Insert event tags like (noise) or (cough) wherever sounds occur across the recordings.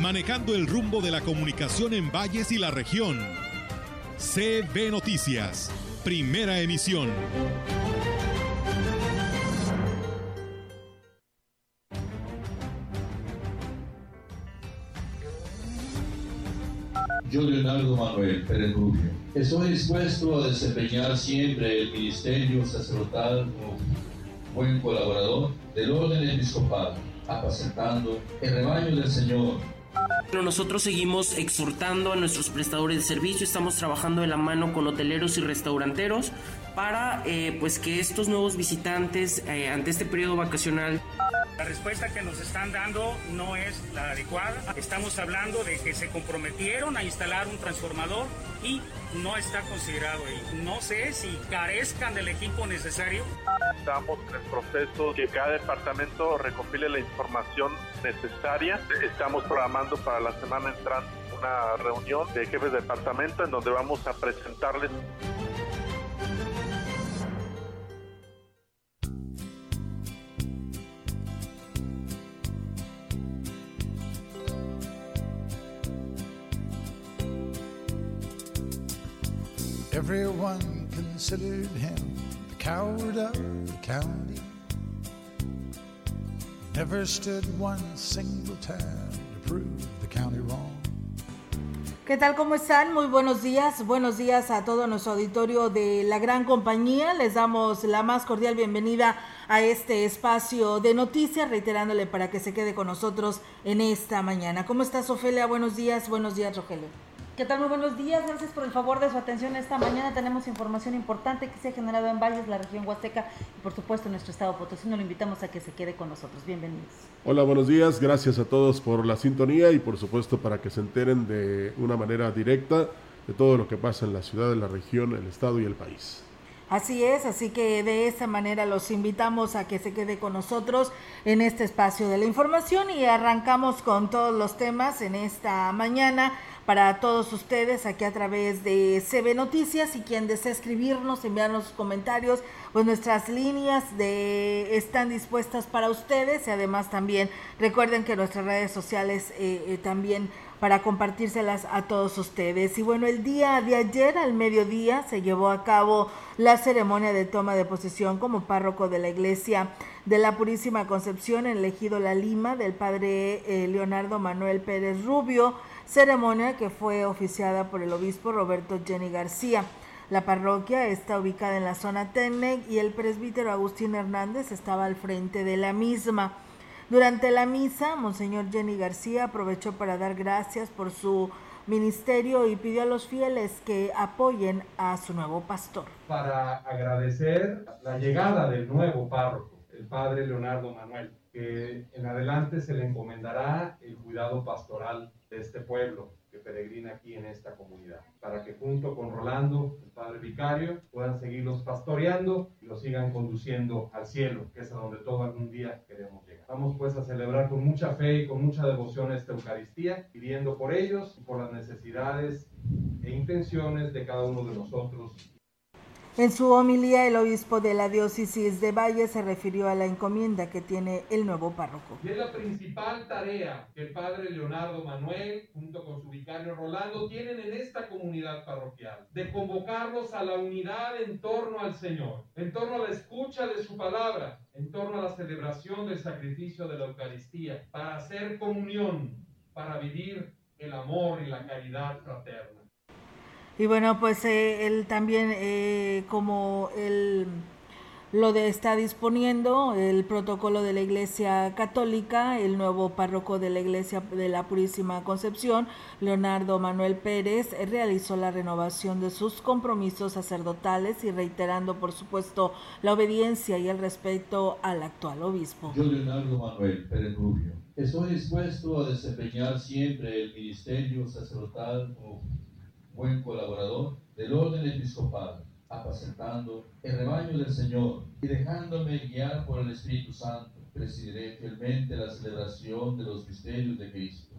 manejando el rumbo de la comunicación en valles y la región. CB Noticias, primera emisión. Yo, Leonardo Manuel Pérez Rubio, estoy dispuesto a desempeñar siempre el ministerio sacerdotal como buen colaborador del orden episcopal, apacentando el rebaño del Señor. Pero nosotros seguimos exhortando a nuestros prestadores de servicio, estamos trabajando de la mano con hoteleros y restauranteros para eh, pues que estos nuevos visitantes eh, ante este periodo vacacional la respuesta que nos están dando no es la adecuada. Estamos hablando de que se comprometieron a instalar un transformador y no está considerado ahí. No sé si carezcan del equipo necesario. Estamos en el proceso que cada departamento recopile la información necesaria. Estamos programando para la semana entrante una reunión de jefes de departamento en donde vamos a presentarles Everyone considered him the coward of the county. Never stood one single time to prove the county wrong. ¿Qué tal? ¿Cómo están? Muy buenos días. Buenos días a todo nuestro auditorio de la gran compañía. Les damos la más cordial bienvenida a este espacio de noticias, reiterándole para que se quede con nosotros en esta mañana. ¿Cómo estás, Ofelia? Buenos días. Buenos días, Rogelio. ¿Qué tal? Muy buenos días. Gracias por el favor de su atención esta mañana. Tenemos información importante que se ha generado en Valles, la región Huasteca y por supuesto en nuestro estado Potosí. Lo invitamos a que se quede con nosotros. Bienvenidos. Hola, buenos días. Gracias a todos por la sintonía y por supuesto para que se enteren de una manera directa de todo lo que pasa en la ciudad, en la región, el estado y el país. Así es, así que de esta manera los invitamos a que se quede con nosotros en este espacio de la información y arrancamos con todos los temas en esta mañana para todos ustedes aquí a través de CB Noticias. Y quien desea escribirnos, enviarnos sus comentarios, pues nuestras líneas de están dispuestas para ustedes. Y además también recuerden que nuestras redes sociales eh, eh, también para compartírselas a todos ustedes. Y bueno, el día de ayer al mediodía se llevó a cabo la ceremonia de toma de posesión como párroco de la iglesia de la Purísima Concepción en el ejido La Lima del padre eh, Leonardo Manuel Pérez Rubio ceremonia que fue oficiada por el obispo Roberto Jenny García. La parroquia está ubicada en la zona Tenec y el presbítero Agustín Hernández estaba al frente de la misma. Durante la misa, Monseñor Jenny García aprovechó para dar gracias por su ministerio y pidió a los fieles que apoyen a su nuevo pastor. Para agradecer la llegada del nuevo párroco, el padre Leonardo Manuel, que en adelante se le encomendará el cuidado pastoral de este pueblo que peregrina aquí en esta comunidad, para que junto con Rolando, el padre vicario, puedan seguirlos pastoreando y los sigan conduciendo al cielo, que es a donde todo algún día queremos llegar. Vamos pues a celebrar con mucha fe y con mucha devoción esta Eucaristía, pidiendo por ellos y por las necesidades e intenciones de cada uno de nosotros en su homilía, el obispo de la diócesis de Valle se refirió a la encomienda que tiene el nuevo párroco. Y es la principal tarea que el padre Leonardo Manuel, junto con su vicario Rolando, tienen en esta comunidad parroquial, de convocarlos a la unidad en torno al Señor, en torno a la escucha de su palabra, en torno a la celebración del sacrificio de la Eucaristía, para hacer comunión, para vivir el amor y la caridad fraterna. Y bueno, pues eh, él también, eh, como él lo de, está disponiendo, el protocolo de la Iglesia Católica, el nuevo párroco de la Iglesia de la Purísima Concepción, Leonardo Manuel Pérez, realizó la renovación de sus compromisos sacerdotales y reiterando, por supuesto, la obediencia y el respeto al actual obispo. Yo, Leonardo Manuel Pérez Rubio, estoy dispuesto a desempeñar siempre el ministerio sacerdotal como buen colaborador del orden episcopal, apacentando el rebaño del Señor y dejándome guiar por el Espíritu Santo, presidiré fielmente la celebración de los misterios de Cristo.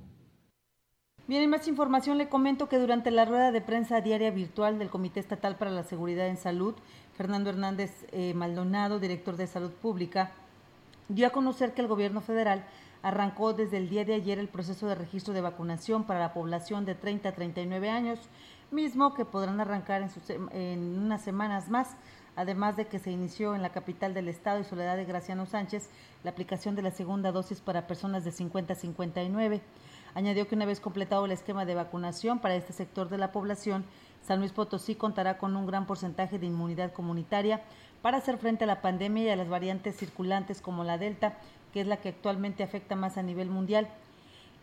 Bien, en más información le comento que durante la rueda de prensa diaria virtual del Comité Estatal para la Seguridad en Salud, Fernando Hernández eh, Maldonado, director de Salud Pública, dio a conocer que el gobierno federal arrancó desde el día de ayer el proceso de registro de vacunación para la población de 30 a 39 años, mismo que podrán arrancar en, unas semanas más, además de que se inició en la capital del estado y Soledad de Graciano Sánchez la aplicación de la segunda dosis para personas de 50 a 59. Añadió que una vez completado el esquema de vacunación para este sector de la población, San Luis Potosí contará con un gran porcentaje de inmunidad comunitaria para hacer frente a la pandemia y a las variantes circulantes como la Delta, que es la que actualmente afecta más a nivel mundial.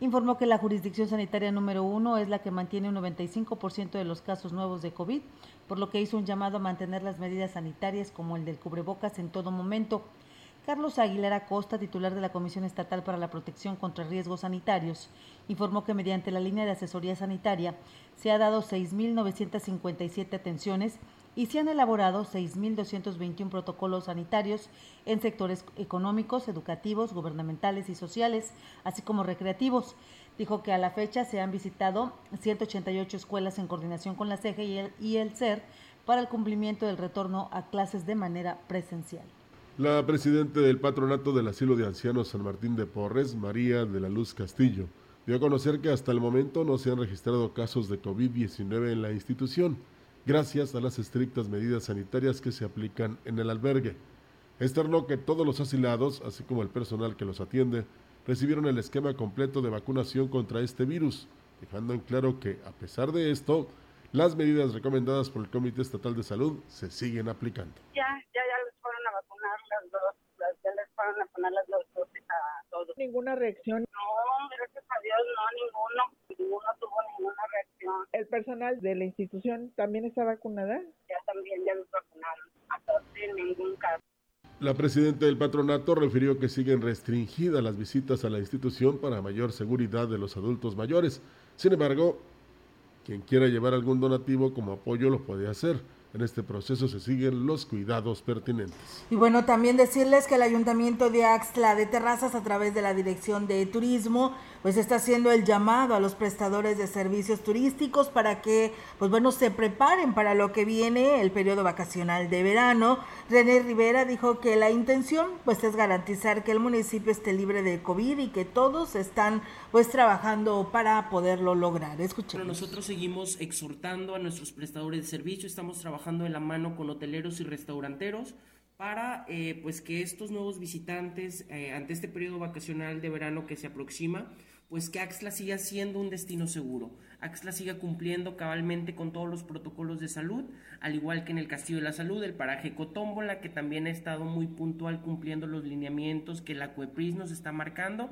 Informó que la jurisdicción sanitaria número uno es la que mantiene un 95% de los casos nuevos de COVID, por lo que hizo un llamado a mantener las medidas sanitarias como el del cubrebocas en todo momento. Carlos Aguilar Acosta, titular de la Comisión Estatal para la Protección contra Riesgos Sanitarios, informó que mediante la línea de asesoría sanitaria se ha dado 6.957 atenciones y se han elaborado 6.221 protocolos sanitarios en sectores económicos, educativos, gubernamentales y sociales, así como recreativos. Dijo que a la fecha se han visitado 188 escuelas en coordinación con la CEGE y el, y el CER para el cumplimiento del retorno a clases de manera presencial. La presidenta del patronato del asilo de ancianos San Martín de Porres, María de la Luz Castillo, dio a conocer que hasta el momento no se han registrado casos de COVID-19 en la institución gracias a las estrictas medidas sanitarias que se aplican en el albergue. Externó que todos los asilados, así como el personal que los atiende, recibieron el esquema completo de vacunación contra este virus, dejando en claro que, a pesar de esto, las medidas recomendadas por el Comité Estatal de Salud se siguen aplicando. Ya, ya, ya les fueron a vacunar las dos, ya les fueron a poner las dos dosis a todos. ¿Ninguna reacción? No, gracias a Dios, no, ninguno, ninguno tuvo ninguna reacción. ¿El personal de la institución también está vacunada? Ya también, ya los vacunaron, a todos sin ningún caso. La presidenta del patronato refirió que siguen restringidas las visitas a la institución para mayor seguridad de los adultos mayores. Sin embargo, quien quiera llevar algún donativo como apoyo lo puede hacer. En este proceso se siguen los cuidados pertinentes. Y bueno, también decirles que el Ayuntamiento de Axtla de Terrazas, a través de la Dirección de Turismo, pues está haciendo el llamado a los prestadores de servicios turísticos para que, pues bueno, se preparen para lo que viene, el periodo vacacional de verano. René Rivera dijo que la intención, pues, es garantizar que el municipio esté libre de COVID y que todos están, pues, trabajando para poderlo lograr. Escuchen. Nosotros seguimos exhortando a nuestros prestadores de servicios, estamos trabajando trabajando de la mano con hoteleros y restauranteros para eh, pues que estos nuevos visitantes eh, ante este periodo vacacional de verano que se aproxima pues que Axla siga siendo un destino seguro. Axla siga cumpliendo cabalmente con todos los protocolos de salud, al igual que en el Castillo de la Salud, el paraje Cotómbola, que también ha estado muy puntual cumpliendo los lineamientos que la CUEPRIS nos está marcando.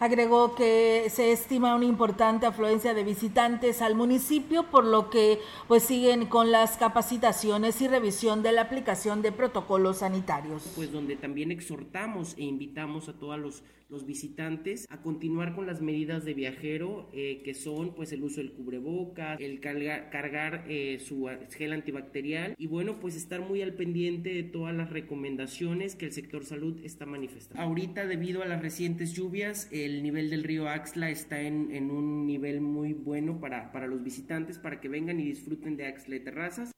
Agregó que se estima una importante afluencia de visitantes al municipio, por lo que pues siguen con las capacitaciones y revisión de la aplicación de protocolos sanitarios. Pues donde también exhortamos e invitamos a todos los, los visitantes a continuar con las medidas de viajero, eh, que son pues el uso del cubrebocas, el cargar, eh, su gel antibacterial y bueno, pues estar muy al pendiente de todas las recomendaciones que el sector salud está manifestando. Ahorita debido a las recientes lluvias, el nivel del río Axla está en, en un nivel muy bueno para, para los visitantes, para que vengan y disfruten de Axla de Terrazas.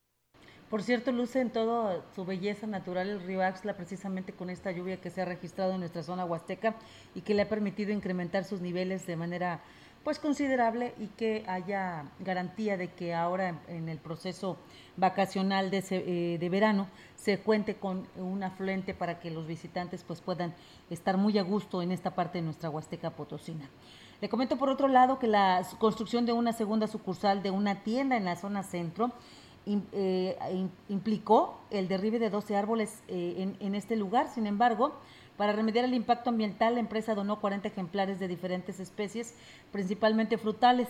Por cierto, luce en toda su belleza natural el río Axla, precisamente con esta lluvia que se ha registrado en nuestra zona huasteca y que le ha permitido incrementar sus niveles de manera pues considerable y que haya garantía de que ahora en el proceso vacacional de, eh, de, verano se cuente con un afluente para que los visitantes pues puedan estar muy a gusto en esta parte de nuestra Huasteca Potosina. Le comento por otro lado que la construcción de una segunda sucursal de una tienda en la zona centro eh, implicó el derribe de 12 árboles eh, en, en este lugar, sin embargo, para remediar el impacto ambiental, la empresa donó 40 ejemplares de diferentes especies, principalmente frutales.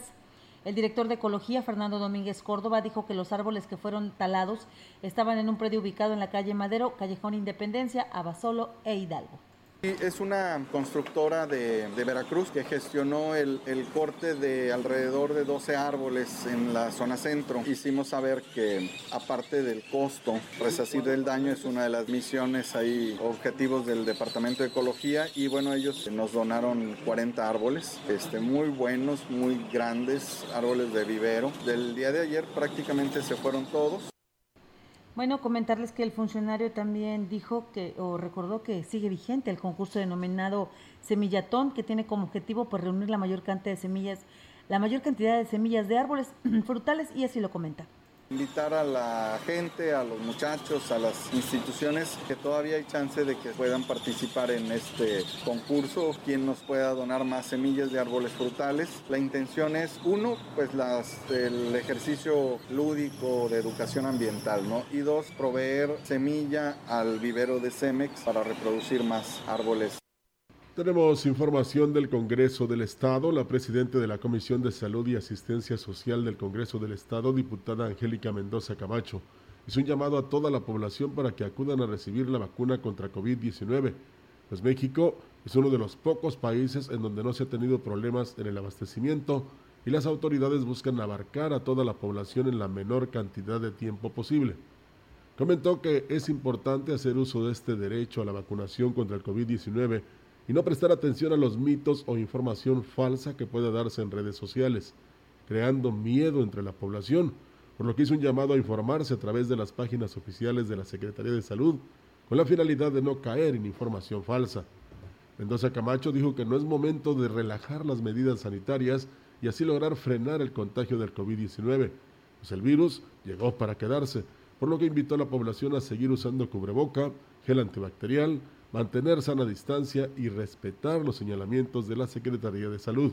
El director de Ecología, Fernando Domínguez Córdoba, dijo que los árboles que fueron talados estaban en un predio ubicado en la calle Madero, Callejón Independencia, Abasolo e Hidalgo. Es una constructora de, Veracruz que gestionó el, corte de alrededor de 12 árboles en la zona centro. Hicimos saber que aparte del costo, resacir el daño es una de las misiones ahí, objetivos del Departamento de Ecología y bueno, ellos nos donaron 40 árboles, este, muy buenos, muy grandes, árboles de vivero. Del día de ayer prácticamente se fueron todos. Bueno, comentarles que el funcionario también dijo que o recordó que sigue vigente el concurso denominado Semillatón, que tiene como objetivo pues reunir la mayor cantidad de semillas, la mayor cantidad de semillas de árboles (clears throat) frutales y así lo comenta invitar a la gente, a los muchachos, a las instituciones que todavía hay chance de que puedan participar en este concurso, quien nos pueda donar más semillas de árboles frutales. La intención es, uno, pues el ejercicio lúdico de educación ambiental, ¿no? Y dos, proveer semilla al vivero de Cemex para reproducir más árboles tenemos información del Congreso del Estado. La presidenta de la Comisión de Salud y Asistencia Social del Congreso del Estado, diputada Angélica Mendoza Camacho, hizo un llamado a toda la población para que acudan a recibir la vacuna contra COVID-19, pues México es uno de los pocos países en donde no se ha tenido problemas en el abastecimiento y las autoridades buscan abarcar a toda la población en la menor cantidad de tiempo posible. Comentó que es importante hacer uso de este derecho a la vacunación contra el COVID-19 y no prestar atención a los mitos o información falsa que pueda darse en redes sociales, creando miedo entre la población, por lo que hizo un llamado a informarse a través de las páginas oficiales de la Secretaría de Salud, con la finalidad de no caer en información falsa. Mendoza Camacho dijo que no es momento de relajar las medidas sanitarias y así lograr frenar el contagio del COVID-19, pues el virus llegó para quedarse, por lo que invitó a la población a seguir usando cubreboca, gel antibacterial, mantener sana distancia y respetar los señalamientos de la Secretaría de Salud.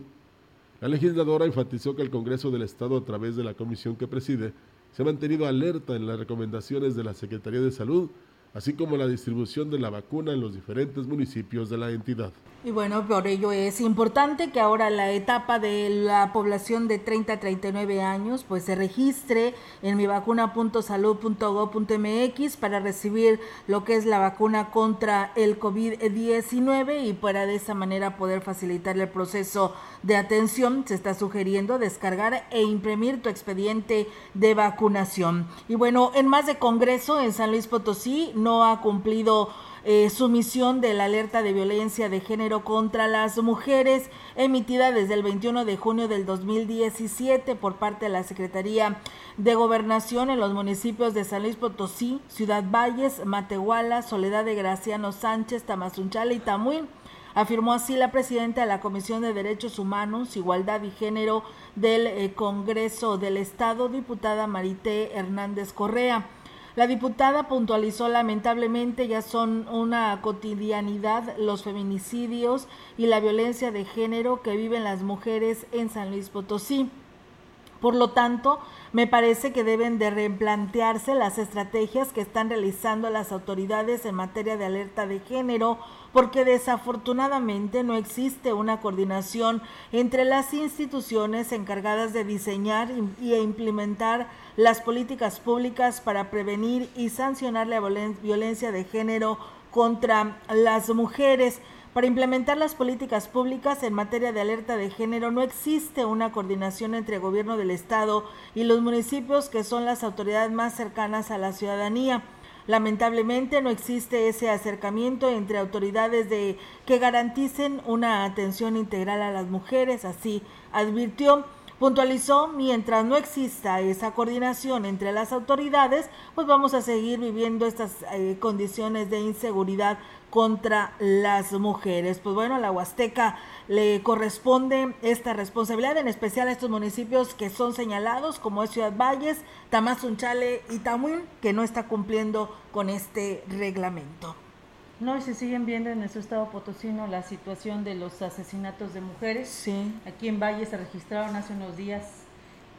La legisladora enfatizó que el Congreso del Estado, a través de la comisión que preside, se ha mantenido alerta en las recomendaciones de la Secretaría de Salud así como la distribución de la vacuna en los diferentes municipios de la entidad. Y bueno, por ello es importante que ahora la etapa de la población de 30 a 39 años pues se registre en mivacuna.salud.gov.mx para recibir lo que es la vacuna contra el COVID-19 y para de esa manera poder facilitar el proceso de atención. Se está sugiriendo descargar e imprimir tu expediente de vacunación. Y bueno, en más de Congreso en San Luis Potosí no ha cumplido eh, su misión de la alerta de violencia de género contra las mujeres emitida desde el 21 de junio del 2017 por parte de la Secretaría de Gobernación en los municipios de San Luis Potosí, Ciudad Valles, Matehuala, Soledad de Graciano Sánchez, Tamazunchale y Tamuín. Afirmó así la presidenta de la Comisión de Derechos Humanos, Igualdad y Género del eh, Congreso del Estado, diputada Marité Hernández Correa. La diputada puntualizó lamentablemente ya son una cotidianidad los feminicidios y la violencia de género que viven las mujeres en San Luis Potosí. Por lo tanto, me parece que deben de replantearse las estrategias que están realizando las autoridades en materia de alerta de género, porque desafortunadamente no existe una coordinación entre las instituciones encargadas de diseñar y implementar las políticas públicas para prevenir y sancionar la violencia de género contra las mujeres. Para implementar las políticas públicas en materia de alerta de género no existe una coordinación entre el gobierno del Estado y los municipios que son las autoridades más cercanas a la ciudadanía. Lamentablemente no existe ese acercamiento entre autoridades de que garanticen una atención integral a las mujeres, así advirtió. Puntualizó, mientras no exista esa coordinación entre las autoridades, pues vamos a seguir viviendo estas eh, condiciones de inseguridad contra las mujeres. Pues bueno, a la Huasteca le corresponde esta responsabilidad, en especial a estos municipios que son señalados, como es Ciudad Valles, Tamazunchale y Tamuín, que no está cumpliendo con este reglamento. No, y se siguen viendo en nuestro estado potosino la situación de los asesinatos de mujeres. Sí. Aquí en Valle se registraron hace unos días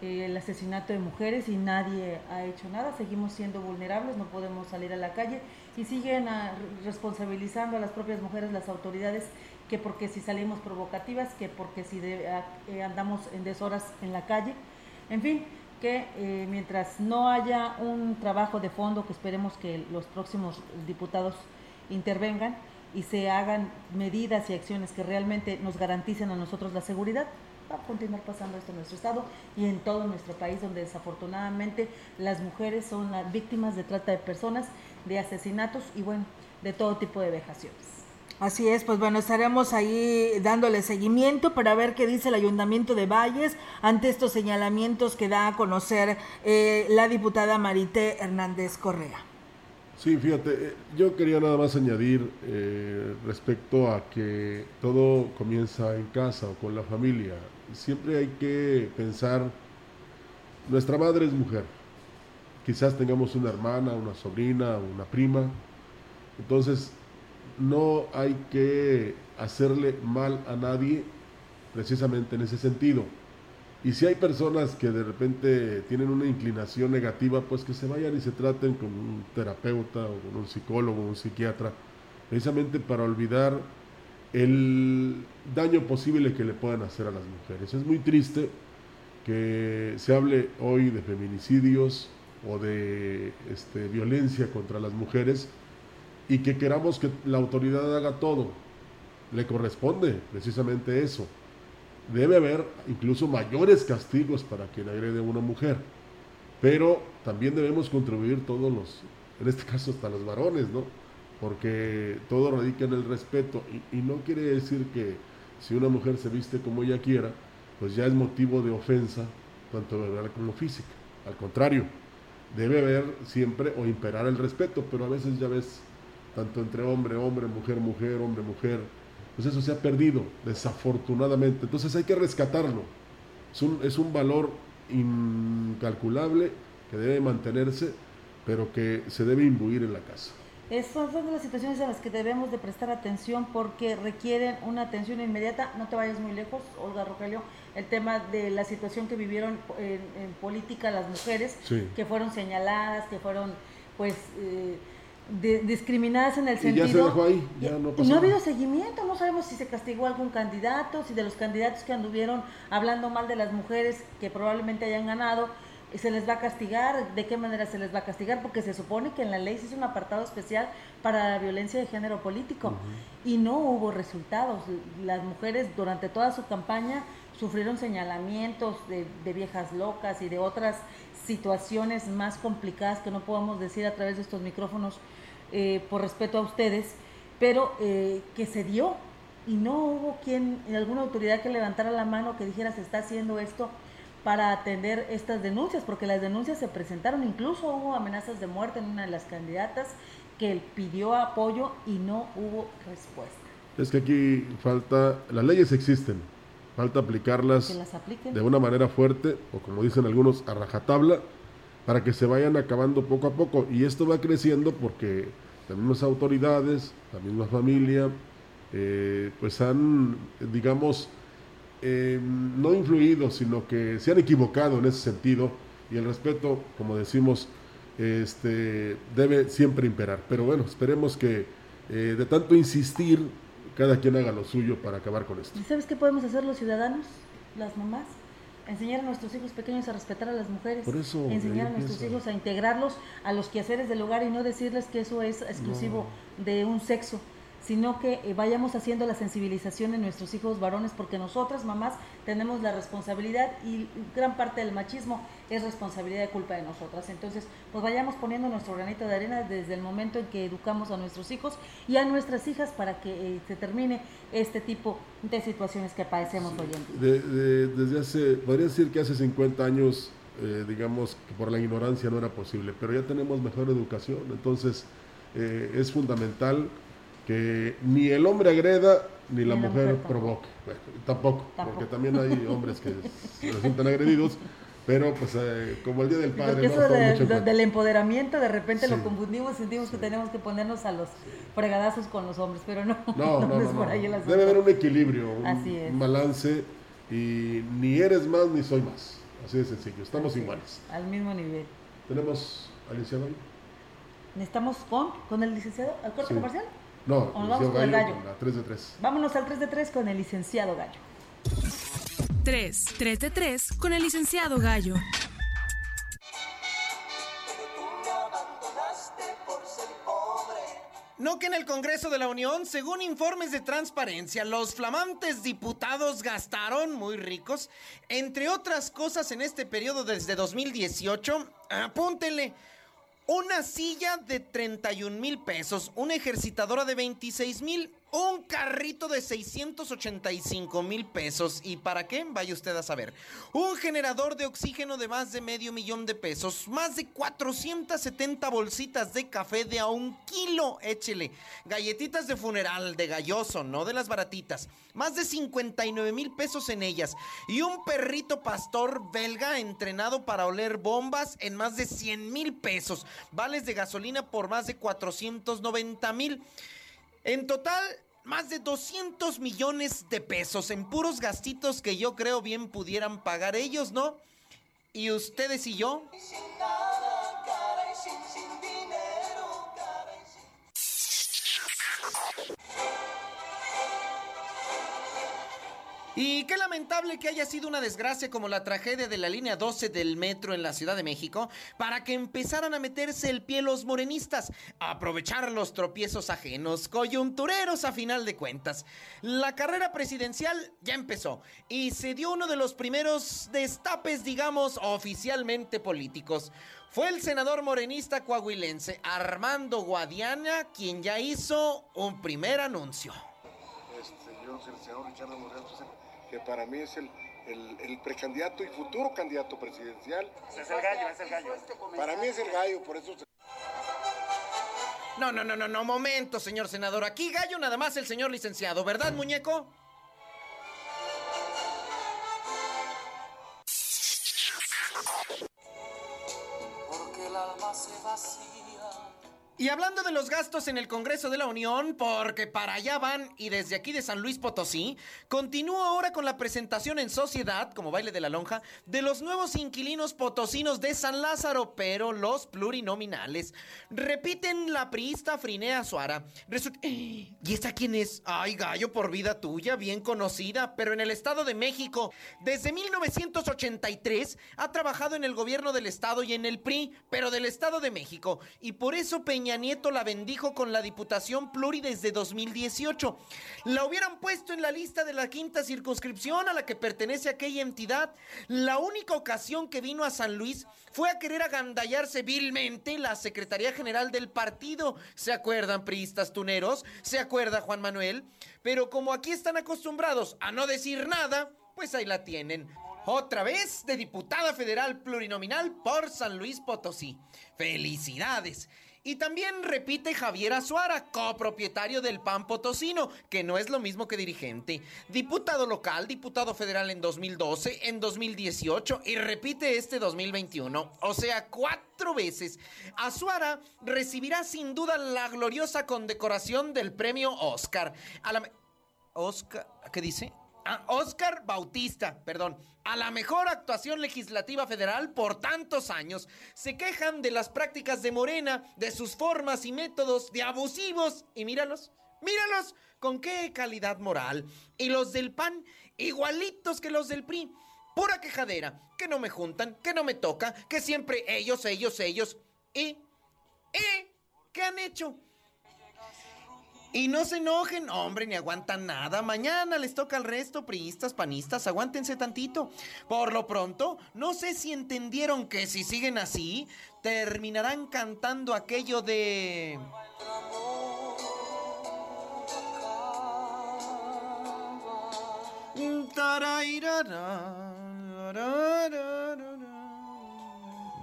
eh, el asesinato de mujeres y nadie ha hecho nada. Seguimos siendo vulnerables, no podemos salir a la calle y siguen responsabilizando a las propias mujeres, las autoridades, que porque si salimos provocativas, que porque si eh, andamos en deshoras en la calle. En fin, que eh, mientras no haya un trabajo de fondo, que esperemos que los próximos diputados intervengan, y se hagan medidas y acciones que realmente nos garanticen a nosotros la seguridad, va a continuar pasando esto en nuestro estado y en todo nuestro país, donde desafortunadamente las mujeres son las víctimas de trata de personas, de asesinatos y bueno, de todo tipo de vejaciones. Así es, pues bueno, estaremos ahí dándole seguimiento para ver qué dice el Ayuntamiento de Valles ante estos señalamientos que da a conocer eh, la diputada Marité Hernández Correa. Sí, fíjate, eh, yo quería nada más añadir eh, respecto a que todo comienza en casa o con la familia. Siempre hay que pensar, nuestra madre es mujer, quizás tengamos una hermana, una sobrina, una prima, entonces no hay que hacerle mal a nadie precisamente en ese sentido. Y si hay personas que de repente tienen una inclinación negativa, pues que se vayan y se traten con un terapeuta o con un psicólogo o un psiquiatra, precisamente para olvidar el daño posible que le puedan hacer a las mujeres. Es muy triste que se hable hoy de feminicidios o de este, violencia contra las mujeres y que queramos que la autoridad haga todo. Le corresponde precisamente eso debe haber incluso mayores castigos para quien agrede a una mujer. Pero también debemos contribuir todos los, en este (laughs) caso hasta los varones, ¿no? Porque todo radica en el respeto y, no quiere decir que si una mujer se viste como ella quiera, pues ya es motivo de ofensa, tanto verbal como física. Al contrario, debe haber siempre o imperar el respeto, pero a veces ya ves, tanto entre hombre, hombre, mujer, mujer, hombre, mujer, pues eso se ha perdido, desafortunadamente. Entonces hay que rescatarlo. Es un, es un valor incalculable que debe mantenerse, pero que se debe imbuir en la casa. Esas son las situaciones a las que debemos de prestar atención porque requieren una atención inmediata. No te vayas muy lejos, Olga Rogelio, el tema de la situación que vivieron en, política las mujeres, que fueron señaladas, que fueron pues... Eh, discriminadas en el sentido. Y ya se dejó ahí, ya no Y no ha habido seguimiento, no sabemos si se castigó algún candidato, si de los candidatos que anduvieron hablando mal de las mujeres que probablemente hayan ganado, se les va a castigar, de qué manera se les va a castigar, porque se supone que en la ley se hizo un apartado especial para la violencia de género político y no hubo resultados. Las mujeres durante toda su campaña sufrieron señalamientos de, de viejas locas y de otras situaciones más complicadas que no podemos decir a través de estos micrófonos eh, por respeto a ustedes, pero eh, que se dio y no hubo quien, alguna autoridad que levantara la mano que dijera se está haciendo esto para atender estas denuncias, porque las denuncias se presentaron, incluso hubo amenazas de muerte en una de las candidatas que pidió apoyo y no hubo respuesta. Es que aquí falta, las leyes existen, falta aplicarlas de una manera fuerte, o como dicen algunos, a rajatabla, para que se vayan acabando poco a poco. Y esto va creciendo porque las mismas autoridades, la misma familia, eh, pues han, digamos, em, no influido, sino que se han equivocado en ese sentido y el respeto, como decimos, este, debe siempre imperar. Pero bueno, esperemos que eh, de tanto insistir, cada quien haga lo suyo para acabar con esto. ¿Y sabes qué podemos hacer los ciudadanos, las mamás? enseñar a nuestros hijos pequeños a respetar a las mujeres, enseñar a nuestros hijos a integrarlos a los quehaceres del hogar y no decirles que eso es exclusivo de un sexo sino que eh, vayamos haciendo la sensibilización en nuestros hijos varones, porque nosotras, mamás, tenemos la responsabilidad y gran parte del machismo es responsabilidad y culpa de nosotras. Entonces, pues vayamos poniendo nuestro granito de arena desde el momento en que educamos a nuestros hijos y a nuestras hijas para que eh, se termine este tipo de situaciones que padecemos hoy en día. desde hace, podría decir que hace 50 años, eh, digamos que por la ignorancia no era posible, pero ya tenemos mejor educación, entonces es fundamental que ni el hombre agreda ni la, mujer, provoque. tampoco, porque también hay (laughs) hombres que resultan agredidos, pero pues eh, como el Día del Padre. Porque eso del empoderamiento de repente lo confundimos y sentimos que tenemos que ponernos a los fregadazos con los hombres, pero no. No, (laughs) no, no. Debe haber un equilibrio, un, balance y ni eres más ni soy más. Así de sencillo, estamos iguales. Al mismo nivel. ¿Tenemos al licenciado? ¿Necesitamos con, con el licenciado al corte comercial? No, vamos con el gallo. 3 de 3. Vámonos al 3 de 3 con el licenciado Gallo. 3, 3 de 3 con el licenciado Gallo. No que en el Congreso de la Unión, según informes de transparencia, los flamantes diputados gastaron, muy ricos, entre otras cosas en este periodo desde 2018, apúntenle, una silla de 31 mil pesos, una ejercitadora de 26 mil, un carrito de 685 mil pesos. ¿Y para qué? Vaya usted a saber. Un generador de oxígeno de más de medio millón de pesos. Más de 470 bolsitas de café de a un kilo. Échele. Galletitas de funeral, de galloso, no de las baratitas. Más de 59 mil pesos en ellas. Y un perrito pastor belga entrenado para oler bombas en más de 100 mil pesos. Vales de gasolina por más de 490 mil. En total, más de 200 millones de pesos en puros gastitos que yo creo bien pudieran pagar ellos, ¿no? ¿Y ustedes y yo? Y qué lamentable que haya sido una desgracia como la tragedia de la línea 12 del metro en la Ciudad de México para que empezaran a meterse el pie los morenistas, a aprovechar los tropiezos ajenos, coyuntureros a final de cuentas. La carrera presidencial ya empezó y se dio uno de los primeros destapes, digamos, oficialmente políticos. Fue el senador morenista coahuilense Armando Guadiana quien ya hizo un primer anuncio. Este, yo el senador Moreno que para mí es el, precandidato y futuro candidato presidencial. Es el gallo, es el gallo. Para mí es el gallo, por eso... No, no, no, no, no, momento, señor senador. Aquí gallo nada más el señor licenciado, ¿verdad, muñeco? Y hablando de los gastos en el Congreso de la Unión, porque para allá van y desde aquí de San Luis Potosí, continúo ahora con la presentación en sociedad, como baile de la lonja, de los nuevos inquilinos potosinos de San Lázaro, pero los plurinominales. Repiten la priista Frinea Suara. ¿Y esta quién es? Ay, gallo por vida tuya, bien conocida, pero en el Estado de México. Desde 1983 ha trabajado en el gobierno del Estado y en el PRI, pero del Estado de México. Y por eso Peña Nieto la bendijo con la Diputación Pluri desde 2018. La hubieran puesto en la lista de la quinta circunscripción a la que pertenece aquella entidad. La única ocasión que vino a San Luis fue a querer agandallarse vilmente la Secretaría General del partido. ¿Se acuerdan, priistas tuneros? ¿Se acuerda Juan Manuel? Pero como aquí están acostumbrados a no decir nada, pues ahí la tienen. Otra vez de diputada federal plurinominal por San Luis Potosí. ¡Felicidades! Y también repite Javier Azuara, copropietario del PAN Potosino, que no es lo mismo que dirigente. Diputado local, diputado federal en 2012, en 2018 y repite este 2021. O sea, cuatro veces. Azuara recibirá sin duda la gloriosa condecoración del premio Oscar. A la... Oscar, ¿qué dice? Ah, Oscar Bautista, perdón, a la mejor actuación legislativa federal por tantos años. Se quejan de las prácticas de Morena, de sus formas y métodos de abusivos. Y míralos, míralos, con qué calidad moral. Y los del PAN, igualitos que los del PRI. Pura quejadera, que no me juntan, que no me toca, que siempre ellos, ellos, ellos. ¿Y? ¿Y? ¿Qué han hecho? Y no se enojen, hombre, ni aguantan nada. Mañana les toca al resto, priistas, panistas, aguántense tantito. Por lo pronto, no sé si entendieron que si siguen así, terminarán cantando aquello de...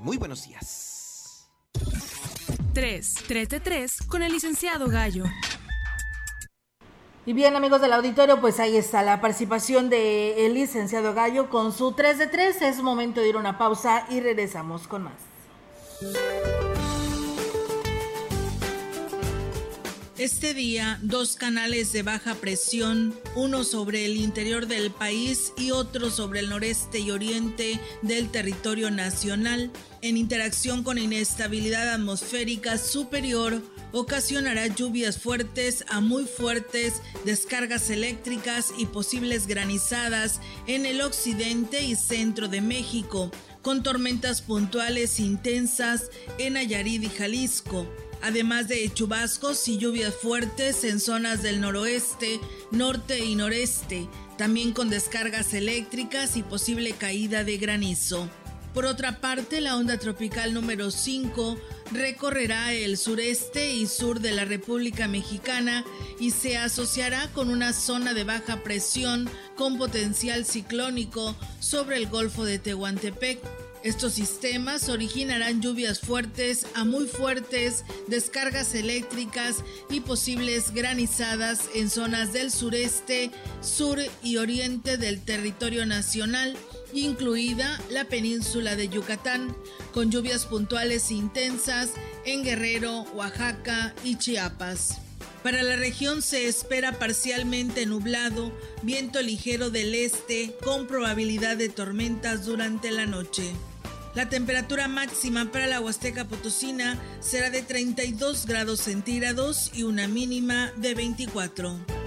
Muy buenos días. 3, 3 de 3 con el licenciado Gallo. Y bien, amigos del auditorio, pues ahí está la participación el licenciado Gallo con su 3 de 3. Es momento de ir a una pausa y regresamos con más. Este día, dos canales de baja presión, uno sobre el interior del país y otro sobre el noreste y oriente del territorio nacional, en interacción con inestabilidad atmosférica superior, ocasionará lluvias fuertes a muy fuertes, descargas eléctricas y posibles granizadas en el occidente y centro de México, con tormentas puntuales intensas en Nayarit y Jalisco. además de chubascos y lluvias fuertes en zonas del noroeste, norte y noreste, también con descargas eléctricas y posible caída de granizo. Por otra parte, la onda tropical número 5 recorrerá el sureste y sur de la República Mexicana y se asociará con una zona de baja presión con potencial ciclónico sobre el Golfo de Tehuantepec. Estos sistemas originarán lluvias fuertes a muy fuertes, descargas eléctricas y posibles granizadas en zonas del sureste, sur y oriente del territorio nacional incluida la península de Yucatán, con lluvias puntuales intensas en Guerrero, Oaxaca y Chiapas. Para la región se espera parcialmente nublado, viento ligero del este con probabilidad de tormentas durante la noche. La temperatura máxima para la Huasteca Potosina será de 32 grados centígrados y una mínima de 24.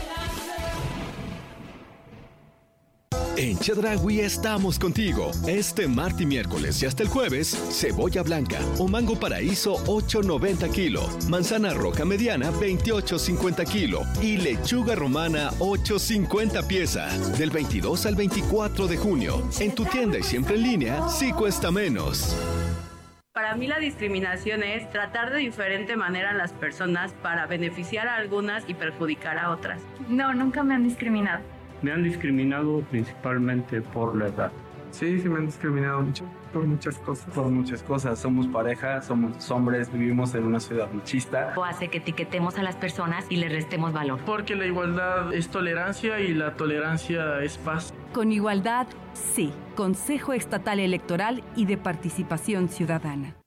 En Chedragui estamos contigo. Este martes y miércoles y hasta el jueves, cebolla blanca o mango paraíso 8.90 kilo, manzana roja mediana 28.50 kilo y lechuga romana 8.50 pieza. Del 22 al 24 de junio, en tu tienda y siempre en línea, sí cuesta menos. Para mí la discriminación es tratar de diferente manera a las personas para beneficiar a algunas y perjudicar a otras. No, nunca me han discriminado. Me han discriminado principalmente por la edad. Sí, sí me han discriminado mucho por muchas cosas. Por muchas cosas. Somos pareja, somos hombres, vivimos en una ciudad machista. O hace que etiquetemos a las personas y le restemos valor. Porque la igualdad es tolerancia y la tolerancia es paz. Con igualdad, sí. Consejo Estatal Electoral y de Participación Ciudadana.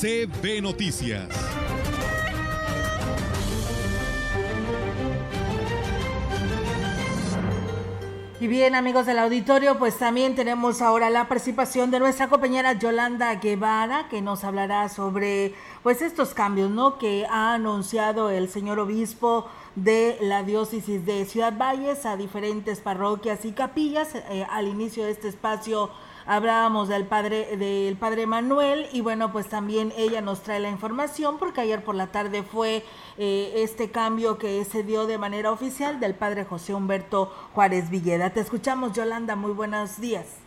CB Noticias. Y bien, amigos del auditorio, pues también tenemos ahora la participación de nuestra compañera Yolanda Guevara, que nos hablará sobre pues estos cambios, ¿no? Que ha anunciado el señor obispo de la diócesis de Ciudad Valles a diferentes parroquias y capillas eh, al inicio de este espacio hablábamos del padre del padre Manuel y bueno pues también ella nos trae la información porque ayer por la tarde fue eh, este cambio que se dio de manera oficial del padre José Humberto Juárez Villeda. Te escuchamos Yolanda, muy buenos días.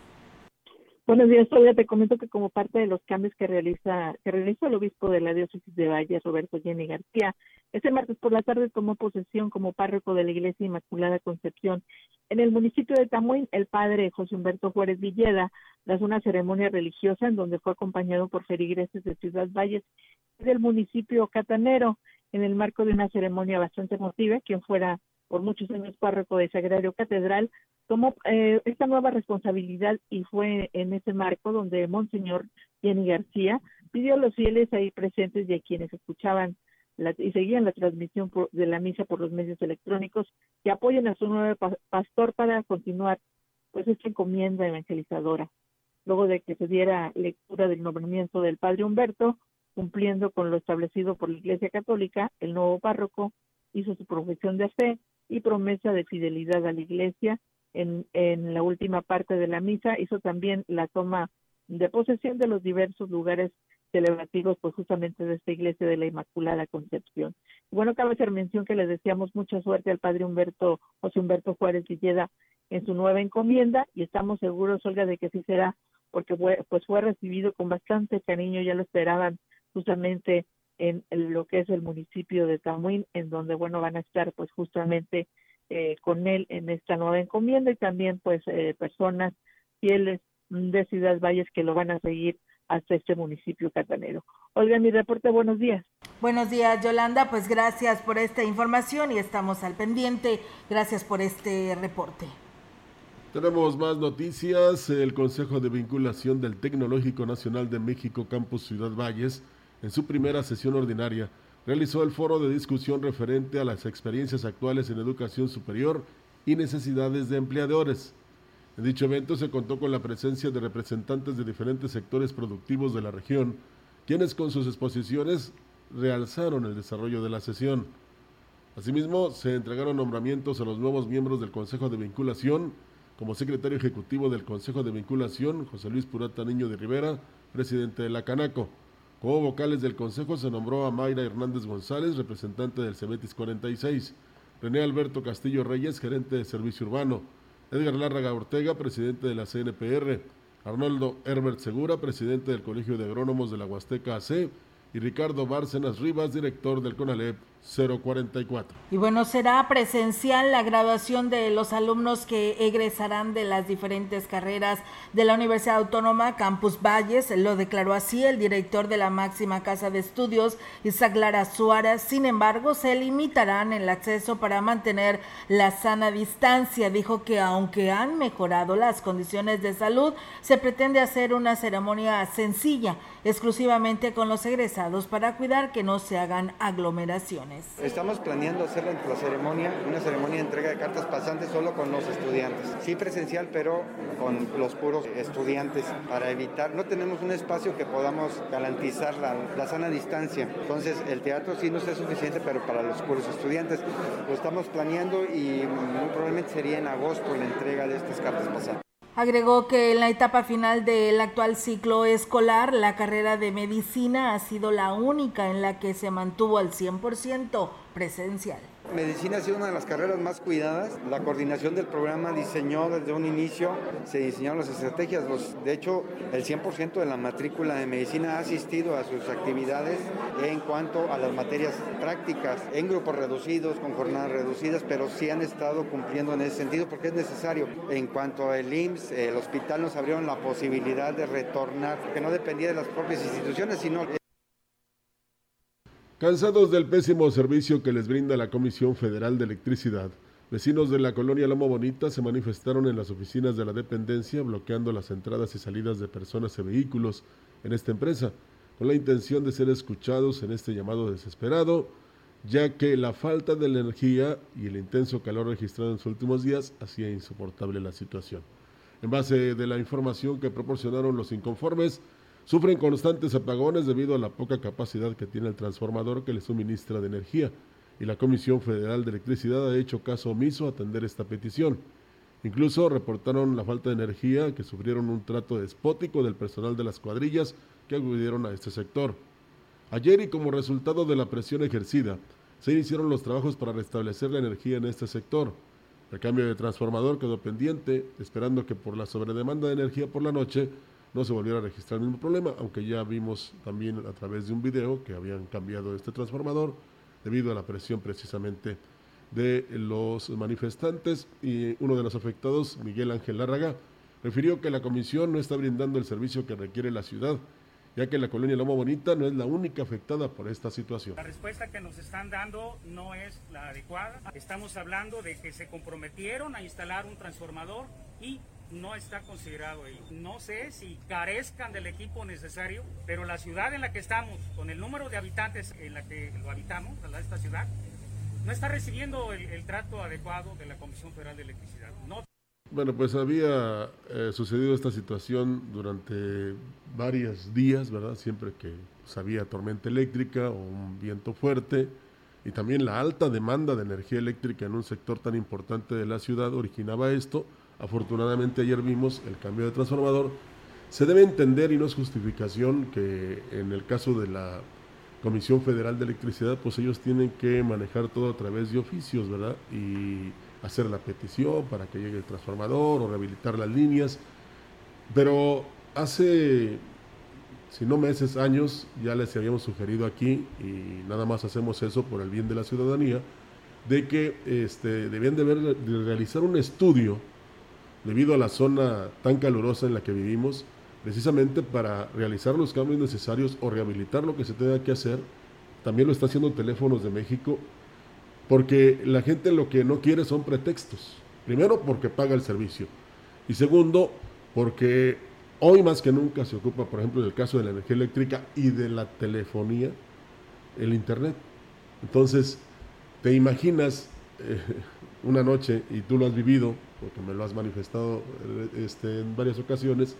Buenos días, todavía te comento que como parte de los cambios que realiza que realizó el obispo de la diócesis de Valle, Roberto Jenny García, este martes por la tarde tomó posesión como párroco de la Iglesia Inmaculada Concepción. En el municipio de Tamuín, el padre José Humberto Juárez Villeda tras una ceremonia religiosa en donde fue acompañado por feligreses de Ciudad Valles del municipio catanero, en el marco de una ceremonia bastante emotiva, quien fuera por muchos años párroco de Sagrario Catedral, tomó eh, esta nueva responsabilidad y fue en ese marco donde Monseñor Jenny García pidió a los fieles ahí presentes y a quienes escuchaban y seguían la transmisión de la misa por los medios electrónicos que apoyen a su nuevo pastor para continuar pues esta encomienda evangelizadora. Luego de que se diera lectura del nombramiento del padre Humberto, cumpliendo con lo establecido por la Iglesia Católica, el nuevo párroco hizo su profesión de fe y promesa de fidelidad a la Iglesia. En, en la última parte de la misa hizo también la toma de posesión de los diversos lugares celebrativos, pues justamente de esta iglesia de la Inmaculada Concepción. Bueno, cabe hacer mención que le deseamos mucha suerte al padre Humberto, José Humberto Juárez Villeda en su nueva encomienda y estamos seguros, Olga, de que sí será, porque fue, pues fue recibido con bastante cariño, ya lo esperaban justamente en lo que es el municipio de Tamuín, en donde, bueno, van a estar pues justamente eh, con él en esta nueva encomienda y también pues eh, personas fieles de Ciudad Valles que lo van a seguir hasta este municipio catanero. Oiga, mi reporte, buenos días. Buenos días, Yolanda. Pues gracias por esta información y estamos al pendiente. Gracias por este reporte. Tenemos más noticias. El Consejo de Vinculación del Tecnológico Nacional de México, Campus Ciudad Valles, en su primera sesión ordinaria, realizó el foro de discusión referente a las experiencias actuales en educación superior y necesidades de empleadores. En dicho evento se contó con la presencia de representantes de diferentes sectores productivos de la región, quienes con sus exposiciones realzaron el desarrollo de la sesión. Asimismo, se entregaron nombramientos a los nuevos miembros del Consejo de Vinculación, como secretario ejecutivo del Consejo de Vinculación, José Luis Purata Niño de Rivera, presidente de la Canaco. Como vocales del Consejo se nombró a Mayra Hernández González, representante del CEBETIS 46, René Alberto Castillo Reyes, gerente de Servicio Urbano, Edgar Lárraga Ortega, presidente de la CNPR, Arnoldo Herbert Segura, presidente del Colegio de Agrónomos de la Huasteca AC, y Ricardo Bárcenas Rivas, director del CONALEP 044. Y bueno, será presencial la graduación de los alumnos que egresarán de las diferentes carreras de la Universidad Autónoma Campus Valles. Lo declaró así el director de la máxima casa de estudios, Isaac Lara Suárez. Sin embargo, se limitarán el acceso para mantener la sana distancia. Dijo que aunque han mejorado las condiciones de salud, se pretende hacer una ceremonia sencilla, exclusivamente con los egresados para cuidar que no se hagan aglomeraciones. Estamos planeando hacer la ceremonia, una ceremonia de entrega de cartas pasantes solo con los estudiantes. Sí presencial, pero con los puros estudiantes para evitar, no tenemos un espacio que podamos garantizar la, sana distancia. Entonces el teatro sí no es suficiente, pero para los puros estudiantes lo estamos planeando y muy probablemente sería en agosto la entrega de estas cartas pasantes. Agregó que en la etapa final del actual ciclo escolar, la carrera de medicina ha sido la única en la que se mantuvo al 100% presencial. Medicina ha sido una de las carreras más cuidadas. La coordinación del programa diseñó desde un inicio, se diseñaron las estrategias. de hecho, el 100% de la matrícula de medicina ha asistido a sus actividades en cuanto a las materias prácticas, en grupos reducidos, con jornadas reducidas, pero sí han estado cumpliendo en ese sentido porque es necesario. En cuanto al IMSS, el hospital nos abrieron la posibilidad de retornar, que no dependía de las propias instituciones, sino Cansados del pésimo servicio que les brinda la Comisión Federal de Electricidad, vecinos de la colonia Loma Bonita se manifestaron en las oficinas de la dependencia bloqueando las entradas y salidas de personas y vehículos en esta empresa, con la intención de ser escuchados en este llamado desesperado ya que la falta de energía y el intenso calor registrado en los últimos días hacía insoportable la situación. En base de la información que proporcionaron los inconformes, sufren constantes apagones debido a la poca capacidad que tiene el transformador que le suministra de energía, y la Comisión Federal de Electricidad ha hecho caso omiso a atender esta petición. Incluso reportaron la falta de energía, que sufrieron un trato despótico del personal de las cuadrillas que acudieron a este sector. Ayer y como resultado de la presión ejercida, se iniciaron los trabajos para restablecer la energía en este sector. El cambio de transformador quedó pendiente, esperando que por la sobredemanda de energía por la noche no se volviera a registrar el mismo problema, aunque ya vimos también a través de un video que habían cambiado este transformador debido a la presión precisamente de los manifestantes y uno de los afectados, Miguel Ángel Lárraga, refirió que la comisión no está brindando el servicio que requiere la ciudad ya que la colonia Loma Bonita no es la única afectada por esta situación. La respuesta que nos están dando no es la adecuada. Estamos hablando de que se comprometieron a instalar un transformador y no está considerado ahí. No sé si carezcan del equipo necesario, pero la ciudad en la que estamos, con el número de habitantes en la que lo habitamos, esta ciudad, no está recibiendo el, trato adecuado de la Comisión Federal de Electricidad. No bueno, pues había eh, sucedido esta situación durante varios días, ¿verdad? Siempre que pues, había tormenta eléctrica o un viento fuerte y también la alta demanda de energía eléctrica en un sector tan importante de la ciudad originaba esto. Afortunadamente ayer vimos el cambio de transformador. Se debe entender y no es justificación que en el caso de la Comisión Federal de Electricidad, pues ellos tienen que manejar todo a través de oficios, ¿verdad? Y hacer la petición para que llegue el transformador o rehabilitar las líneas. Pero hace, si no meses, años, ya les habíamos sugerido aquí, y nada más hacemos eso por el bien de la ciudadanía, de que este, debían de, de realizar un estudio debido a la zona tan calurosa en la que vivimos, precisamente para realizar los cambios necesarios o rehabilitar lo que se tenga que hacer. También lo está haciendo Teléfonos de México porque la gente lo que no quiere son pretextos. Primero, porque paga el servicio. Y segundo, porque hoy más que nunca se ocupa, por ejemplo, del caso de la energía eléctrica y de la telefonía, el Internet. Entonces, te imaginas eh, (laughs) una noche, y tú lo has vivido, porque me lo has manifestado eh, este, en varias ocasiones,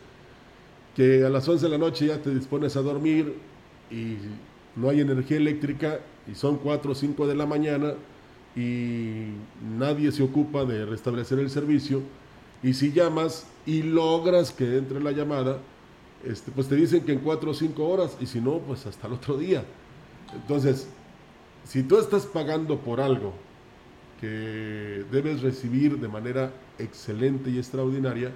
que a las 11 de la noche ya te dispones a dormir y no hay energía eléctrica y son 4 o 5 de la mañana y nadie se ocupa de restablecer el servicio. Y si llamas y logras que entre la llamada, este, pues te dicen que en cuatro o cinco horas, y si no, pues hasta el otro día. Entonces, si tú estás pagando por algo que debes recibir de manera excelente y extraordinaria,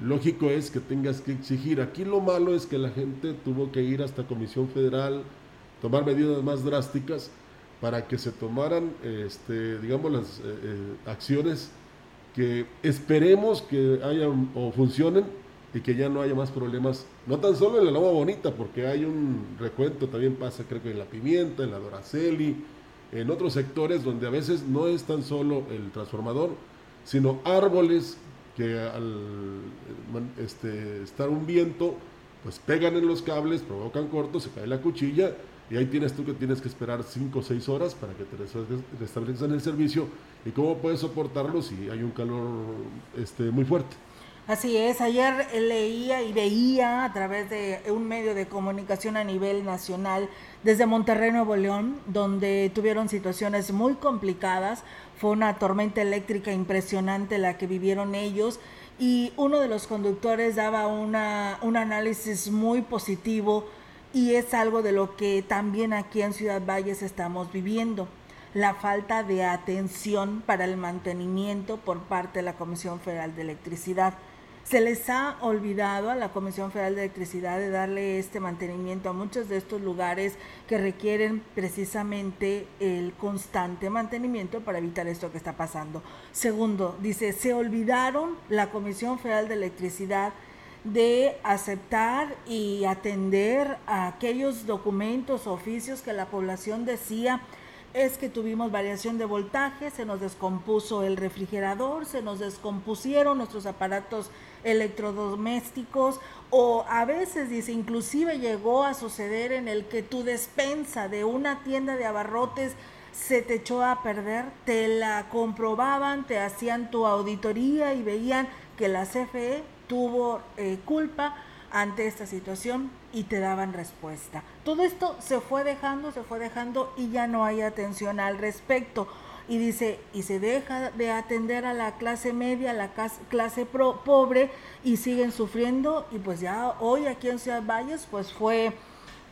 lógico es que tengas que exigir. Aquí lo malo es que la gente tuvo que ir hasta Comisión Federal, tomar medidas más drásticas para que se tomaran, este, digamos, las eh, eh, acciones que esperemos que hayan o funcionen y que ya no haya más problemas, no tan solo en la Loma Bonita, porque hay un recuento, también pasa creo que en la Pimienta, en la Doraceli, en otros sectores donde a veces no es tan solo el transformador, sino árboles que al este, estar un viento, pues pegan en los cables, provocan cortos, se cae la cuchilla y ahí tienes tú que tienes que esperar 5 o 6 horas para que te restablezcan el servicio. ¿Y cómo puedes soportarlo si hay un calor este, muy fuerte? Así es, ayer leía y veía a través de un medio de comunicación a nivel nacional desde Monterrey, Nuevo León, donde tuvieron situaciones muy complicadas. Fue una tormenta eléctrica impresionante la que vivieron ellos y uno de los conductores daba una, un análisis muy positivo y es algo de lo que también aquí en Ciudad Valles estamos viviendo, la falta de atención para el mantenimiento por parte de la Comisión Federal de Electricidad. Se les ha olvidado a la Comisión Federal de Electricidad de darle este mantenimiento a muchos de estos lugares que requieren precisamente el constante mantenimiento para evitar esto que está pasando. Segundo, dice, se olvidaron la Comisión Federal de Electricidad de aceptar y atender a aquellos documentos, oficios que la población decía es que tuvimos variación de voltaje, se nos descompuso el refrigerador, se nos descompusieron nuestros aparatos electrodomésticos o a veces dice inclusive llegó a suceder en el que tu despensa de una tienda de abarrotes se te echó a perder, te la comprobaban, te hacían tu auditoría y veían que la CFE tuvo eh, culpa ante esta situación y te daban respuesta. Todo esto se fue dejando, se fue dejando y ya no hay atención al respecto. Y dice, y se deja de atender a la clase media, a la clase pobre y siguen sufriendo y pues ya hoy aquí en Ciudad Valles pues fue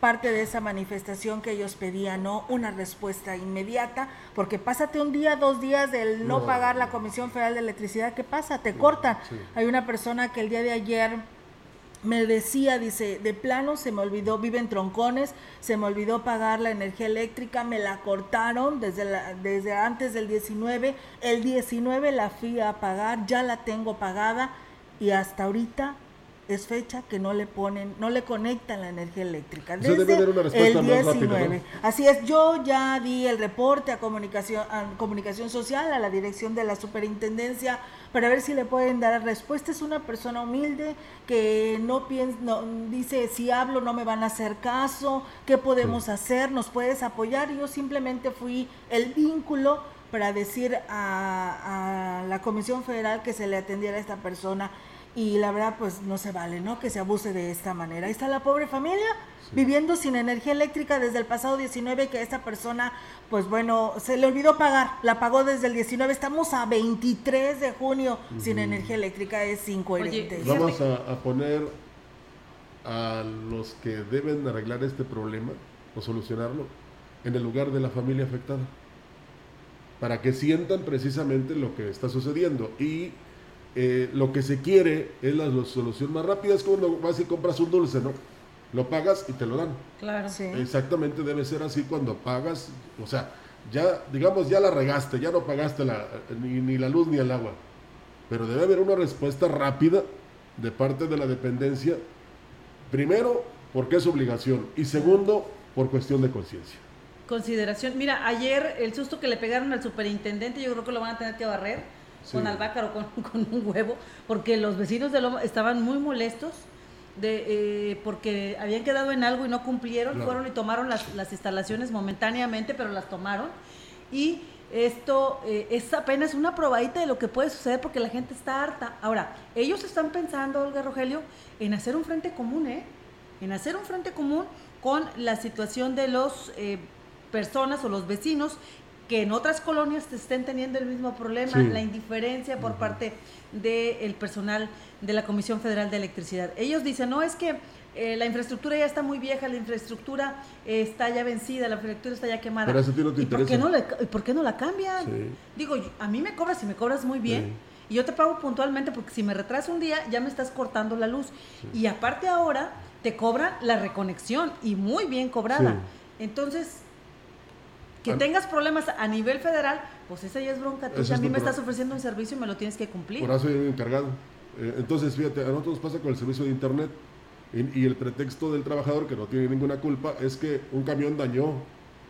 parte de esa manifestación que ellos pedían, ¿no? Una respuesta inmediata, porque pásate un día, dos días del no, pagar la Comisión Federal de Electricidad, ¿qué pasa? Te cortan. Hay una persona que el día de ayer me decía, dice, de plano se me olvidó, vive en troncones, se me olvidó pagar la energía eléctrica, me la cortaron desde, la, desde antes del 19, el 19 la fui a pagar, ya la tengo pagada y hasta ahorita es fecha que no le ponen, no le conectan la energía eléctrica. Desde el 19. Así es, yo ya di el reporte a comunicación, a comunicación social, a la dirección de la superintendencia, para ver si le pueden dar respuesta. Es una persona humilde que no piensa, no, dice si hablo no me van a hacer caso, ¿qué podemos hacer? ¿Nos puedes apoyar? Yo simplemente fui el vínculo para decir a, a la Comisión Federal que se le atendiera a esta persona y la verdad pues no se vale, ¿no? Que se abuse de esta manera. Ahí está la pobre familia viviendo sin energía eléctrica desde el pasado 19 que esta persona pues bueno, se le olvidó pagar, la pagó desde el 19, estamos a 23 de junio sin energía eléctrica, es incoherente. Vamos a, poner a los que deben arreglar este problema o solucionarlo en el lugar de la familia afectada para que sientan precisamente lo que está sucediendo y eh, lo que se quiere es la, solución más rápida, es cuando vas y compras un dulce, ¿no? Lo pagas y te lo dan. Claro, sí. Exactamente debe ser así cuando pagas, o sea, ya, digamos, ya la regaste, ya no pagaste la, ni, la luz ni el agua. Pero debe haber una respuesta rápida de parte de la dependencia, primero, porque es obligación, y segundo, por cuestión de conciencia. Consideración. Mira, ayer el susto que le pegaron al superintendente, yo creo que lo van a tener que barrer con albahaca o (laughs) con, un huevo, porque los vecinos de Loma estaban muy molestos de, eh, porque habían quedado en algo y no cumplieron, fueron y tomaron las, las, instalaciones momentáneamente, pero las tomaron. Y esto eh, es apenas una probadita de lo que puede suceder porque la gente está harta. Ahora, ellos están pensando, Olga Rogelio, en hacer un frente común, ¿eh? En hacer un frente común con la situación de los eh, personas o los vecinos que en otras colonias estén teniendo el mismo problema, la indiferencia por parte del personal de la Comisión Federal de Electricidad. Ellos dicen, no, es que eh, la infraestructura ya está muy vieja, la infraestructura está ya vencida, la infraestructura está ya quemada. Pero eso no te ¿Y por qué no, por qué no la cambian? Digo, a mí me cobras y me cobras muy bien. Y yo te pago puntualmente porque si me retraso un día ya me estás cortando la luz. Y aparte ahora te cobran la reconexión y muy bien cobrada. Entonces, que tengas problemas a nivel federal, pues esa ya es bronca. Tú también me estás ofreciendo un servicio y me lo tienes que cumplir. Por eso soy encargado. Eh, entonces, fíjate, a nosotros pasa con el servicio de Internet y, el pretexto del trabajador, que no tiene ninguna culpa, es que un camión dañó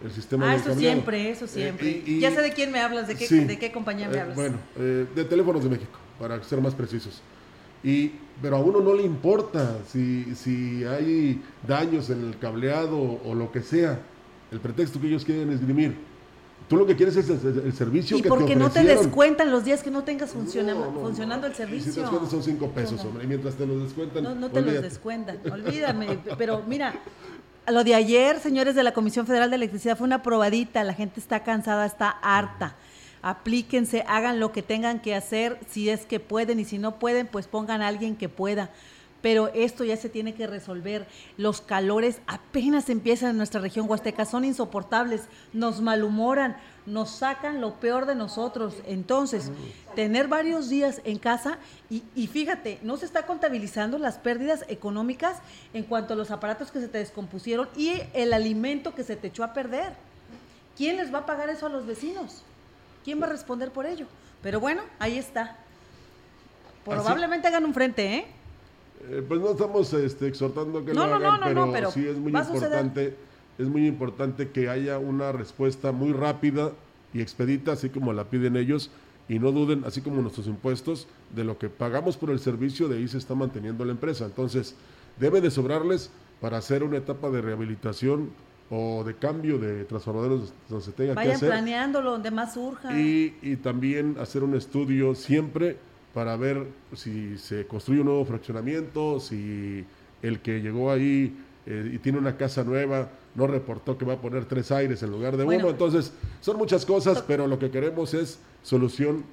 el sistema ah, eso siempre, eso eh, siempre. ya sé de quién me hablas, de qué, de qué compañía me eh, hablas. Bueno, de Teléfonos de México, para ser más precisos. Y, pero a uno no le importa si, si hay daños en el cableado o lo que sea el pretexto que ellos quieren esgrimir. Tú lo que quieres es el, servicio ¿Y que porque no te descuentan los días que no tengas funcionando el servicio. Si te descuentan son cinco pesos, hombre, y mientras te los descuentan. No, no te los descuentan, olvídame. pero mira, lo de ayer, señores de la Comisión Federal de Electricidad, fue una probadita. La gente está cansada, está harta. Aplíquense, hagan lo que tengan que hacer, si es que pueden, y si no pueden, pues pongan a alguien que pueda pero esto ya se tiene que resolver. Los calores apenas empiezan en nuestra región huasteca, son insoportables, nos malhumoran, nos sacan lo peor de nosotros. Entonces, tener varios días en casa y, y, fíjate, no se está contabilizando las pérdidas económicas en cuanto a los aparatos que se te descompusieron y el alimento que se te echó a perder. ¿Quién les va a pagar eso a los vecinos? ¿Quién va a responder por ello? Pero bueno, ahí está. Probablemente hagan un frente, ¿eh? Eh, pues no estamos este, exhortando que lo hagan, pero, sí es muy importante, es muy importante que haya una respuesta muy rápida y expedita, así como la piden ellos, y no duden, así como nuestros impuestos, de lo que pagamos por el servicio, de ahí se está manteniendo la empresa. Entonces, debe de sobrarles para hacer una etapa de rehabilitación o de cambio de transformadores donde se tenga Vayan que hacer. planeándolo donde más surja. Y, y también hacer un estudio siempre para ver si se construye un nuevo fraccionamiento, si el que llegó ahí eh, y tiene una casa nueva no reportó que va a poner tres aires en lugar de Bueno. uno. Entonces, son muchas cosas, pero lo que queremos es solución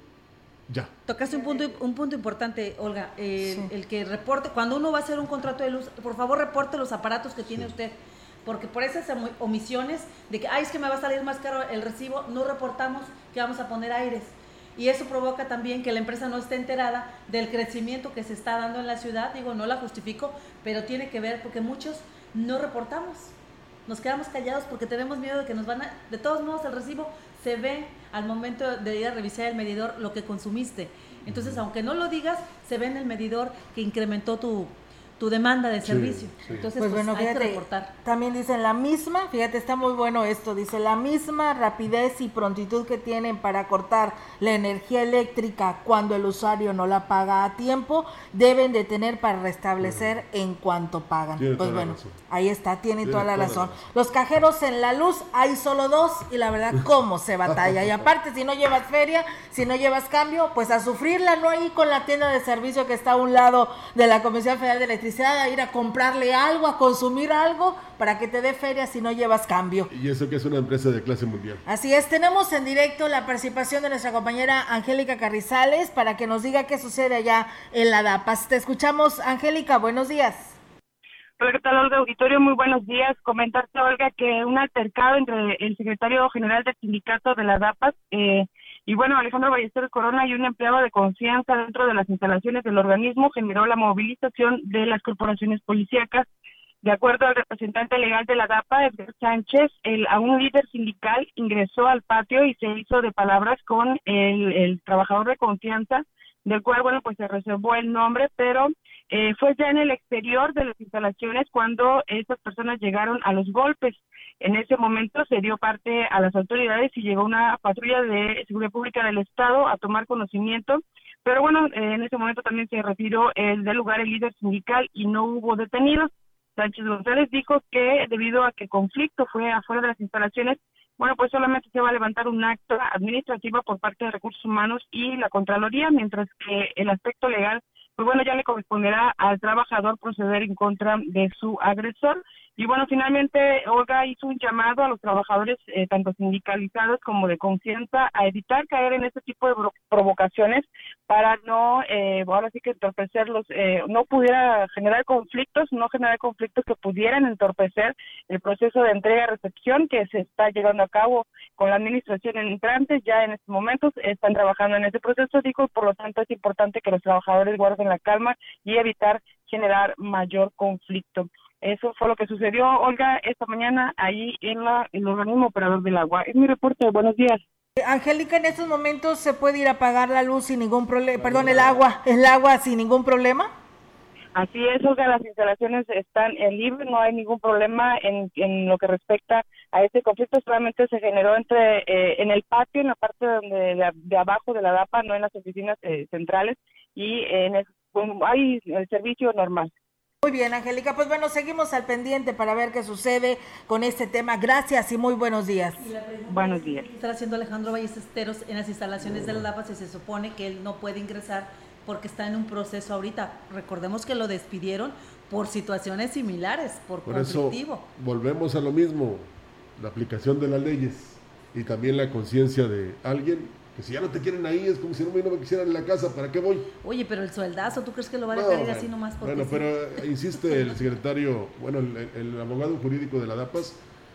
ya. Tocaste un punto, un punto importante, Olga. eh, El que reporte, cuando uno va a hacer un contrato de luz, por favor reporte los aparatos que tiene usted. Porque por esas omi- omisiones de que, ay, es que me va a salir más caro el recibo, no reportamos que vamos a poner aires. Y eso provoca también que la empresa no esté enterada del crecimiento que se está dando en la ciudad. Digo, no la justifico, pero tiene que ver porque muchos no reportamos. Nos quedamos callados porque tenemos miedo de que nos van a... De todos modos, el recibo se ve al momento de ir a revisar el medidor lo que consumiste. Entonces, aunque no lo digas, se ve en el medidor que incrementó tu, tu demanda de servicio. sí. Entonces, Pues pues, bueno, hay que reportar. También dicen la misma, fíjate, está muy bueno esto, dice la misma rapidez y prontitud que tienen para cortar la energía eléctrica cuando el usuario no la paga a tiempo, deben de tener para restablecer en cuanto pagan. Tiene pues bueno, razón. ahí está, tiene, Tiene toda la toda la razón. razón. Los cajeros en la luz hay solo dos y la verdad, (laughs) cómo se batalla. Y aparte, si no llevas feria, si no llevas cambio, pues a sufrirla, no ahí con la tienda de servicio que está a un lado de la Comisión Federal de Electricidad, a ir a comprarle algo, a consumir algo, para que te dé feria si no llevas cambio. Y eso que es una empresa de clase mundial. Así es, tenemos en directo la participación de nuestra compañera Angélica Carrizales para que nos diga qué sucede allá en la DAPAS. Te escuchamos, Angélica, buenos días. Hola, ¿qué tal, Olga Auditorio? Muy buenos días. Comentarte, Olga, que un altercado entre el secretario general del sindicato de la DAPAS eh, y, bueno, Alejandro Ballesteros Corona y un empleado de confianza dentro de las instalaciones del organismo generó la movilización de las corporaciones policíacas. De acuerdo al representante legal de la DAPA, Edgar Sánchez, el, a un líder sindical ingresó al patio y se hizo de palabras con el, trabajador de confianza, del cual, bueno, pues se reservó el nombre, pero eh, fue ya en el exterior de las instalaciones cuando estas personas llegaron a los golpes. En ese momento se dio parte a las autoridades y llegó una patrulla de seguridad pública del Estado a tomar conocimiento. Pero bueno, eh, en ese momento también se retiró el del lugar el líder sindical y no hubo detenidos. Sánchez González dijo que debido a que conflicto fue afuera de las instalaciones, bueno, pues solamente se va a levantar un acto administrativo por parte de Recursos Humanos y la Contraloría, mientras que el aspecto legal, pues bueno, ya le corresponderá al trabajador proceder en contra de su agresor. Y bueno, finalmente Olga hizo un llamado a los trabajadores, eh, tanto sindicalizados como de confianza, a evitar caer en este tipo de provocaciones para no, eh, ahora sí que entorpecerlos, eh, no pudiera generar conflictos, no generar conflictos que pudieran entorpecer el proceso de entrega-recepción que se está llevando a cabo con la administración entrante. Ya en estos momentos están trabajando en ese proceso, digo, por lo tanto es importante que los trabajadores guarden la calma y evitar generar mayor conflicto. Eso fue lo que sucedió, Olga, esta mañana ahí en la, el organismo operador del agua. Es mi reporte. Buenos días. Angélica, en estos momentos se puede ir a apagar la luz sin ningún problema, perdón, el agua, el agua sin ningún problema. Así es, Olga, las instalaciones están en libre, no hay ningún problema en, en lo que respecta a este conflicto, solamente se generó entre eh, en el patio, en la parte donde de, de abajo de la DAPA, no en las oficinas eh, centrales, y en el, bueno, hay el servicio normal. Muy bien, Angélica, pues bueno, seguimos al pendiente para ver qué sucede con este tema. Gracias y muy buenos días. Buenos días. ¿Qué está haciendo Alejandro Ballesteros en las instalaciones de la DAPA si se supone que él no puede ingresar porque está en un proceso ahorita? Recordemos que lo despidieron por situaciones similares, por, Por eso volvemos a lo mismo, la aplicación de las leyes y también la conciencia de alguien que si ya no te quieren ahí es como si no me, no me quisieran en la casa, ¿para qué voy? Oye, pero el sueldazo, ¿tú crees que lo va a No, dejar ir así nomás? Porque Bueno, pero eh, insiste el (laughs) secretario, bueno, el, el abogado jurídico de la DAPAS,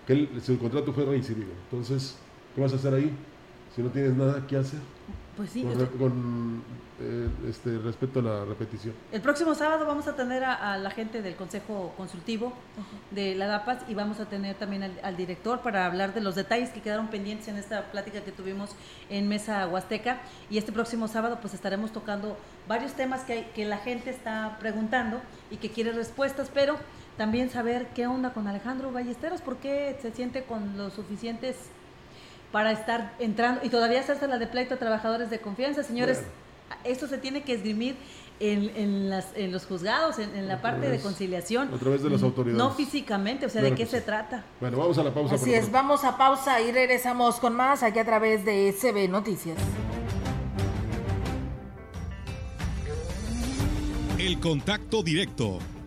que él, su contrato fue reincidido. Entonces, ¿qué vas a hacer ahí? Si no tienes nada que hacer. Pues sí, Con, con, eh, este, respecto a la repetición. El próximo sábado vamos a tener a, a la gente del Consejo Consultivo de la DAPAS y vamos a tener también al, al director para hablar de los detalles que quedaron pendientes en esta plática que tuvimos en Mesa Huasteca. Y este próximo sábado pues estaremos tocando varios temas que, hay- que la gente está preguntando y que quiere respuestas, pero también saber qué onda con Alejandro Ballesteros, por qué se siente con los suficientes para estar entrando y todavía hacerse la de pleito a trabajadores de confianza. Señores, esto se tiene que esgrimir en, en, las, en los juzgados, en, la parte de conciliación. A través de las autoridades. No físicamente, o sea, ¿de qué se trata? Bueno, vamos a la pausa. Así es, vamos a pausa y regresamos con más aquí a través de CB Noticias. El contacto directo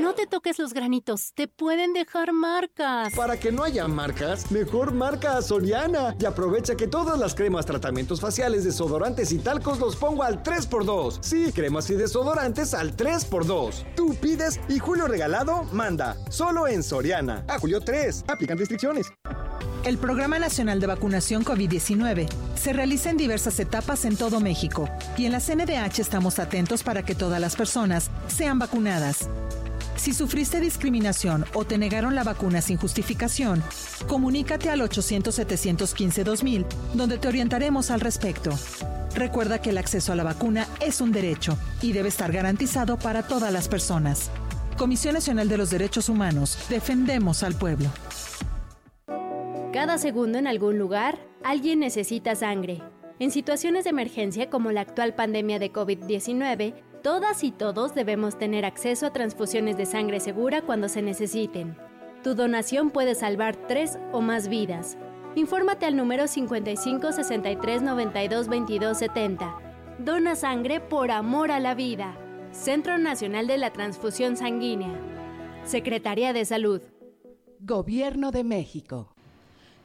No te toques los granitos, te pueden dejar marcas. Para que no haya marcas, mejor marca a Soriana y aprovecha que todas las cremas, tratamientos faciales, desodorantes y talcos los pongo al 3x2. Sí, cremas y desodorantes al 3x2. Tú pides y Julio Regalado manda. Solo en Soriana. A Julio 3. Aplican restricciones. El Programa Nacional de Vacunación COVID-19 se realiza en diversas etapas en todo México y en la CNDH estamos atentos para que todas las personas sean vacunadas. Si sufriste discriminación o te negaron la vacuna sin justificación, comunícate al 800-715-2000, donde te orientaremos al respecto. Recuerda que el acceso a la vacuna es un derecho y debe estar garantizado para todas las personas. Comisión Nacional de los Derechos Humanos, defendemos al pueblo. Cada segundo en algún lugar, alguien necesita sangre. En situaciones de emergencia como la actual pandemia de COVID-19, todas y todos debemos tener acceso a transfusiones de sangre segura cuando se necesiten. Tu donación puede salvar tres o más vidas. Infórmate al número 55 63 92 22 70. Dona sangre por amor a la vida. Centro Nacional de la Transfusión Sanguínea. Secretaría de Salud. Gobierno de México.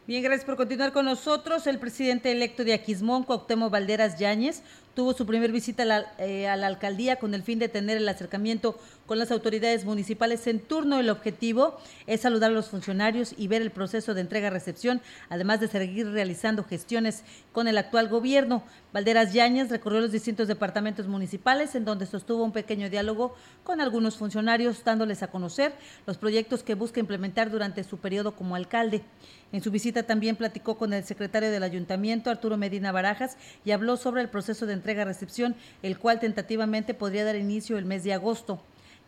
Bien, gracias por continuar con nosotros. El presidente electo de Aquismón, Cuauhtémoc Valderas Yáñez, tuvo su primer visita a la, eh, alcaldía con el fin de tener el acercamiento con las autoridades municipales en turno. El objetivo es saludar a los funcionarios y ver el proceso de entrega-recepción, además de seguir realizando gestiones con el actual gobierno. Valderas Yáñez recorrió los distintos departamentos municipales en donde sostuvo un pequeño diálogo con algunos funcionarios, dándoles a conocer los proyectos que busca implementar durante su periodo como alcalde. En su visita también platicó con el secretario del ayuntamiento, Arturo Medina Barajas, y habló sobre el proceso de entrega-recepción, el cual tentativamente podría dar inicio el mes de agosto.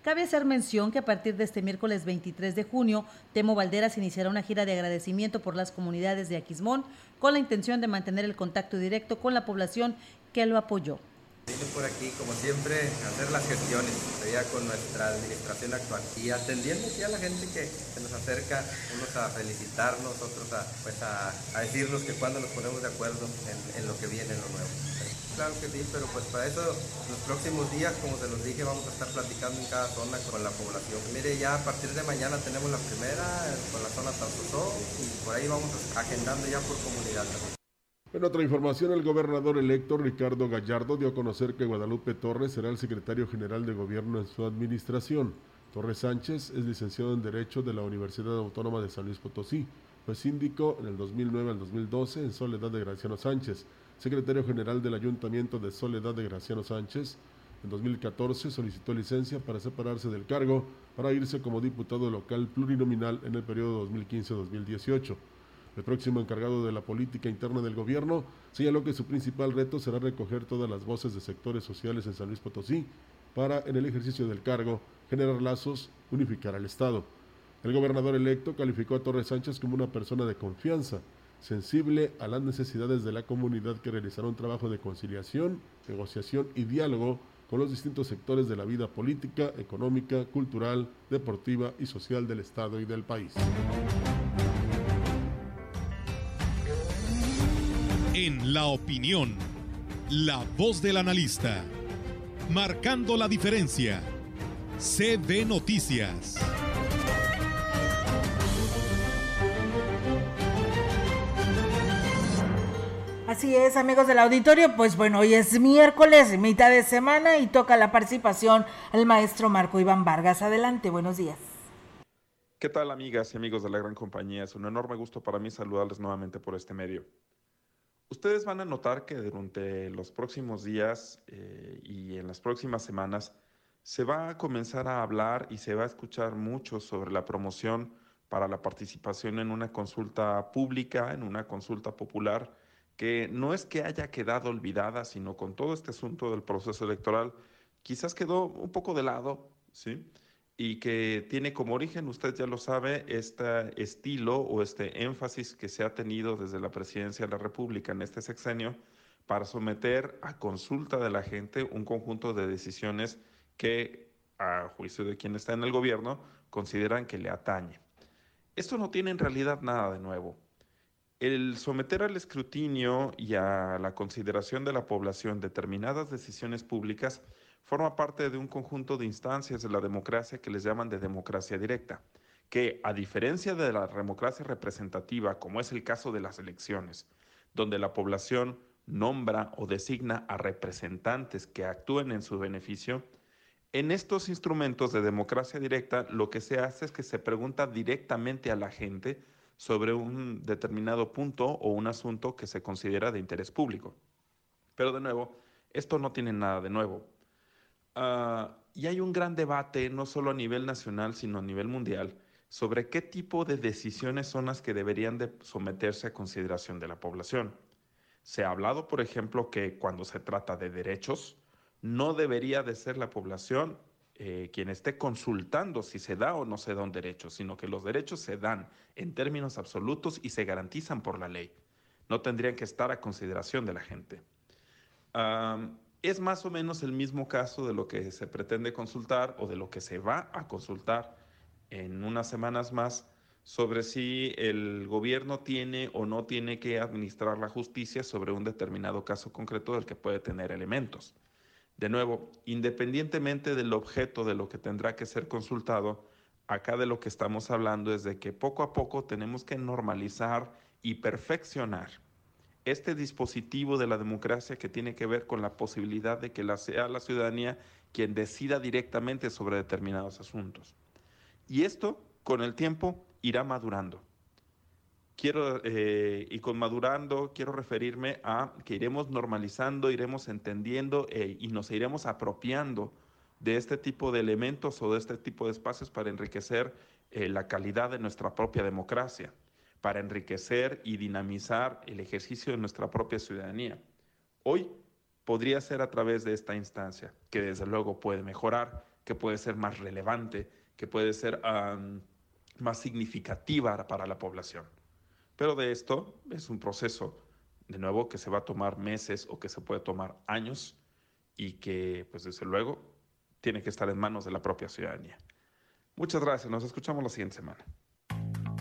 Cabe hacer mención que a partir de este miércoles 23 de junio, Temo Valderas iniciará una gira de agradecimiento por las comunidades de Aquismón con la intención de mantener el contacto directo con la población que lo apoyó. Vine por aquí, como siempre, a hacer las gestiones, ya con nuestra administración actual y atendiendo aquí a la gente que se nos acerca, unos a felicitarnos, otros a, pues a, decirnos que cuando nos ponemos de acuerdo en, en, lo que viene, en lo nuevo. Claro que sí, pero pues para eso los próximos días, como se los dije, vamos a estar platicando en cada zona con la población. Mire, ya a partir de mañana tenemos la primera con la zona Tanzosó y por ahí vamos agendando ya por comunidad. En otra información, el gobernador electo Ricardo Gallardo dio a conocer que Guadalupe Torres será el secretario general de gobierno en su administración. Torres Sánchez es licenciado en Derecho de la Universidad Autónoma de San Luis Potosí. Fue síndico en el 2009 al 2012 en Soledad de Graciano Sánchez, secretario general del Ayuntamiento de Soledad de Graciano Sánchez. En 2014 solicitó licencia para separarse del cargo para irse como diputado local plurinominal en el periodo 2015-2018. El próximo encargado de la política interna del gobierno señaló que su principal reto será recoger todas las voces de sectores sociales en San Luis Potosí para, en el ejercicio del cargo, generar lazos, unificar al Estado. El gobernador electo calificó a Torres Sánchez como una persona de confianza, sensible a las necesidades de la comunidad que realizará un trabajo de conciliación, negociación y diálogo con los distintos sectores de la vida política, económica, cultural, deportiva y social del Estado y del país. En la opinión, la voz del analista, marcando la diferencia CB Noticias. Así es, amigos del auditorio, pues bueno, hoy es miércoles, mitad de semana y toca la participación al maestro Marco Iván Vargas. Adelante, buenos días. ¿Qué tal amigas y amigos de la gran compañía? Es un enorme gusto para mí saludarles nuevamente por este medio. Ustedes van a notar que durante los próximos días eh, y en las próximas semanas se va a comenzar a hablar y se va a escuchar mucho sobre la promoción para la participación en una consulta pública, en una consulta popular, que no es que haya quedado olvidada, sino con todo este asunto del proceso electoral, quizás quedó un poco de lado, ¿sí? Y que tiene como origen, usted ya lo sabe, este estilo o este énfasis que se ha tenido desde la presidencia de la República en este sexenio para someter a consulta de la gente un conjunto de decisiones que, a juicio de quien está en el gobierno, consideran que le atañe. Esto no tiene en realidad nada de nuevo. El someter al escrutinio y a la consideración de la población determinadas decisiones públicas forma parte de un conjunto de instancias de la democracia que les llaman de democracia directa, que a diferencia de la democracia representativa, como es el caso de las elecciones, donde la población nombra o designa a representantes que actúen en su beneficio, en estos instrumentos de democracia directa lo que se hace es que se pregunta directamente a la gente sobre un determinado punto o un asunto que se considera de interés público. Pero de nuevo, esto no tiene nada de nuevo. Ah, y hay un gran debate, no solo a nivel nacional, sino a nivel mundial, sobre qué tipo de decisiones son las que deberían de someterse a consideración de la población. Se ha hablado, por ejemplo, que cuando se trata de derechos, no debería de ser la población eh, quien esté consultando si se da o no se da un derecho, sino que los derechos se dan en términos absolutos y se garantizan por la ley. No tendrían que estar a consideración de la gente. es más o menos el mismo caso de lo que se pretende consultar o de lo que se va a consultar en unas semanas más sobre si el gobierno tiene o no tiene que administrar la justicia sobre un determinado caso concreto del que puede tener elementos. De nuevo, independientemente del objeto de lo que tendrá que ser consultado, acá de lo que estamos hablando es de que poco a poco tenemos que normalizar y perfeccionar este dispositivo de la democracia que tiene que ver con la posibilidad de que la sea la ciudadanía quien decida directamente sobre determinados asuntos. Y esto, con el tiempo, irá madurando quiero, eh, y con madurando, quiero referirme a que iremos normalizando, iremos entendiendo eh, y nos iremos apropiando de este tipo de elementos o de este tipo de espacios para enriquecer eh, la calidad de nuestra propia democracia, para enriquecer y dinamizar el ejercicio de nuestra propia ciudadanía. Hoy podría ser a través de esta instancia, que desde luego puede mejorar, que puede ser más relevante, que puede ser más significativa para la población. Pero de esto es un proceso, de nuevo, que se va a tomar meses o que se puede tomar años y que, pues desde luego, tiene que estar en manos de la propia ciudadanía. Muchas gracias, nos escuchamos la siguiente semana.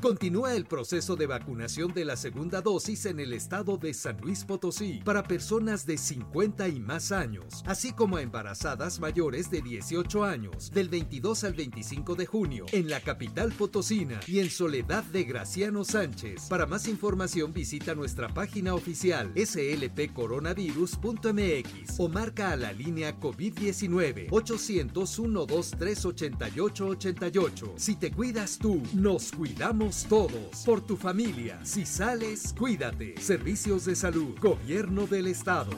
Continúa el proceso de vacunación de la segunda dosis en el estado de San Luis Potosí para personas de 50 y más años, así como a embarazadas mayores de 18 años, del 22 al 25 de junio, en la capital potosina y en Soledad de Graciano Sánchez. Para más información visita nuestra página oficial slpcoronavirus.mx o marca a la línea COVID-19 801 23 88 Si te cuidas tú, nos cuidamos todos. Por tu familia. Si sales, cuídate. Servicios de salud. Gobierno del Estado.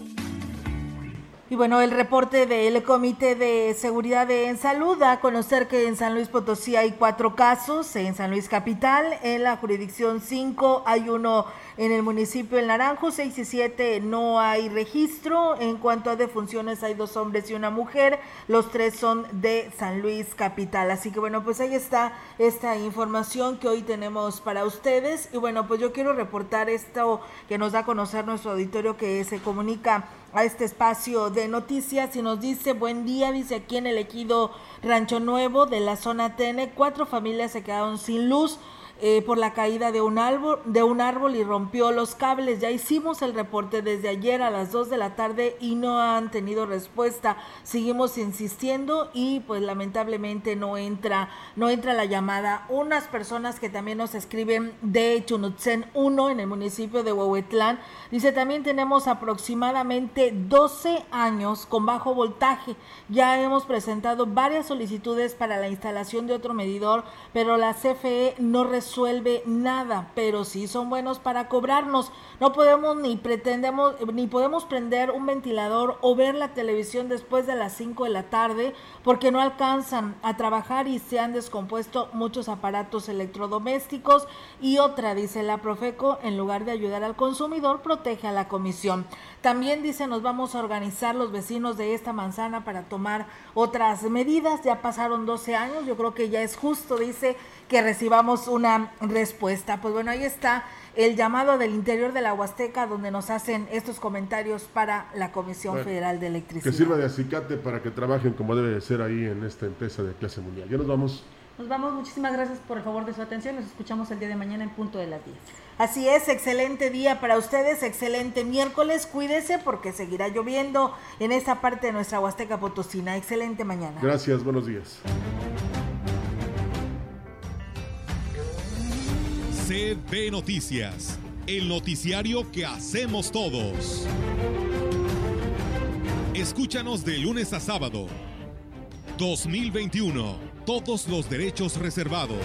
Y bueno, el reporte del Comité de Seguridad en Salud da a conocer que en San Luis Potosí hay cuatro casos, en San Luis Capital, en la jurisdicción 5 hay uno en el municipio El Naranjo, 6 y 7 no hay registro. En cuanto a defunciones hay dos hombres y una mujer, los tres son de San Luis Capital. Así que bueno, pues ahí está esta información que hoy tenemos para ustedes. Y bueno, pues yo quiero reportar esto que nos da a conocer nuestro auditorio que se comunica a este espacio de noticias y nos dice, buen día, dice aquí en el ejido Rancho Nuevo de la zona TN, cuatro familias se quedaron sin luz eh, por la caída de un, árbol, de un árbol y rompió los cables. Ya hicimos el reporte desde ayer a las 2 de la tarde y no han tenido respuesta. Seguimos insistiendo y pues lamentablemente no entra, no entra la llamada. Unas personas que también nos escriben de Chunutzen 1 en el municipio de Huehuetlán, dice también tenemos aproximadamente 12 años con bajo voltaje. Ya hemos presentado varias solicitudes para la instalación de otro medidor, pero la CFE no resuelve resuelve nada, pero sí son buenos para cobrarnos. No podemos ni pretendemos ni podemos prender un ventilador o ver la televisión después de las 5 de la tarde porque no alcanzan a trabajar y se han descompuesto muchos aparatos electrodomésticos y otra dice la Profeco en lugar de ayudar al consumidor protege a la comisión. También dice nos vamos a organizar los vecinos de esta manzana para tomar otras medidas. Ya pasaron 12 años, yo creo que ya es justo, dice que recibamos una respuesta. Pues bueno, ahí está el llamado del interior de la Huasteca donde nos hacen estos comentarios para la Comisión Federal de Electricidad. Que sirva de acicate para que trabajen como debe de ser ahí en esta empresa de clase mundial. Ya nos vamos. Nos vamos, muchísimas gracias por el favor de su atención. Nos escuchamos el día de mañana en punto de las 10. Así es, excelente día para ustedes, excelente miércoles. Cuídese porque seguirá lloviendo en esta parte de nuestra Huasteca Potosina. Excelente mañana. Gracias, buenos días. CB Noticias, el noticiario que hacemos todos. Escúchanos de lunes a sábado. 2021, todos los derechos reservados.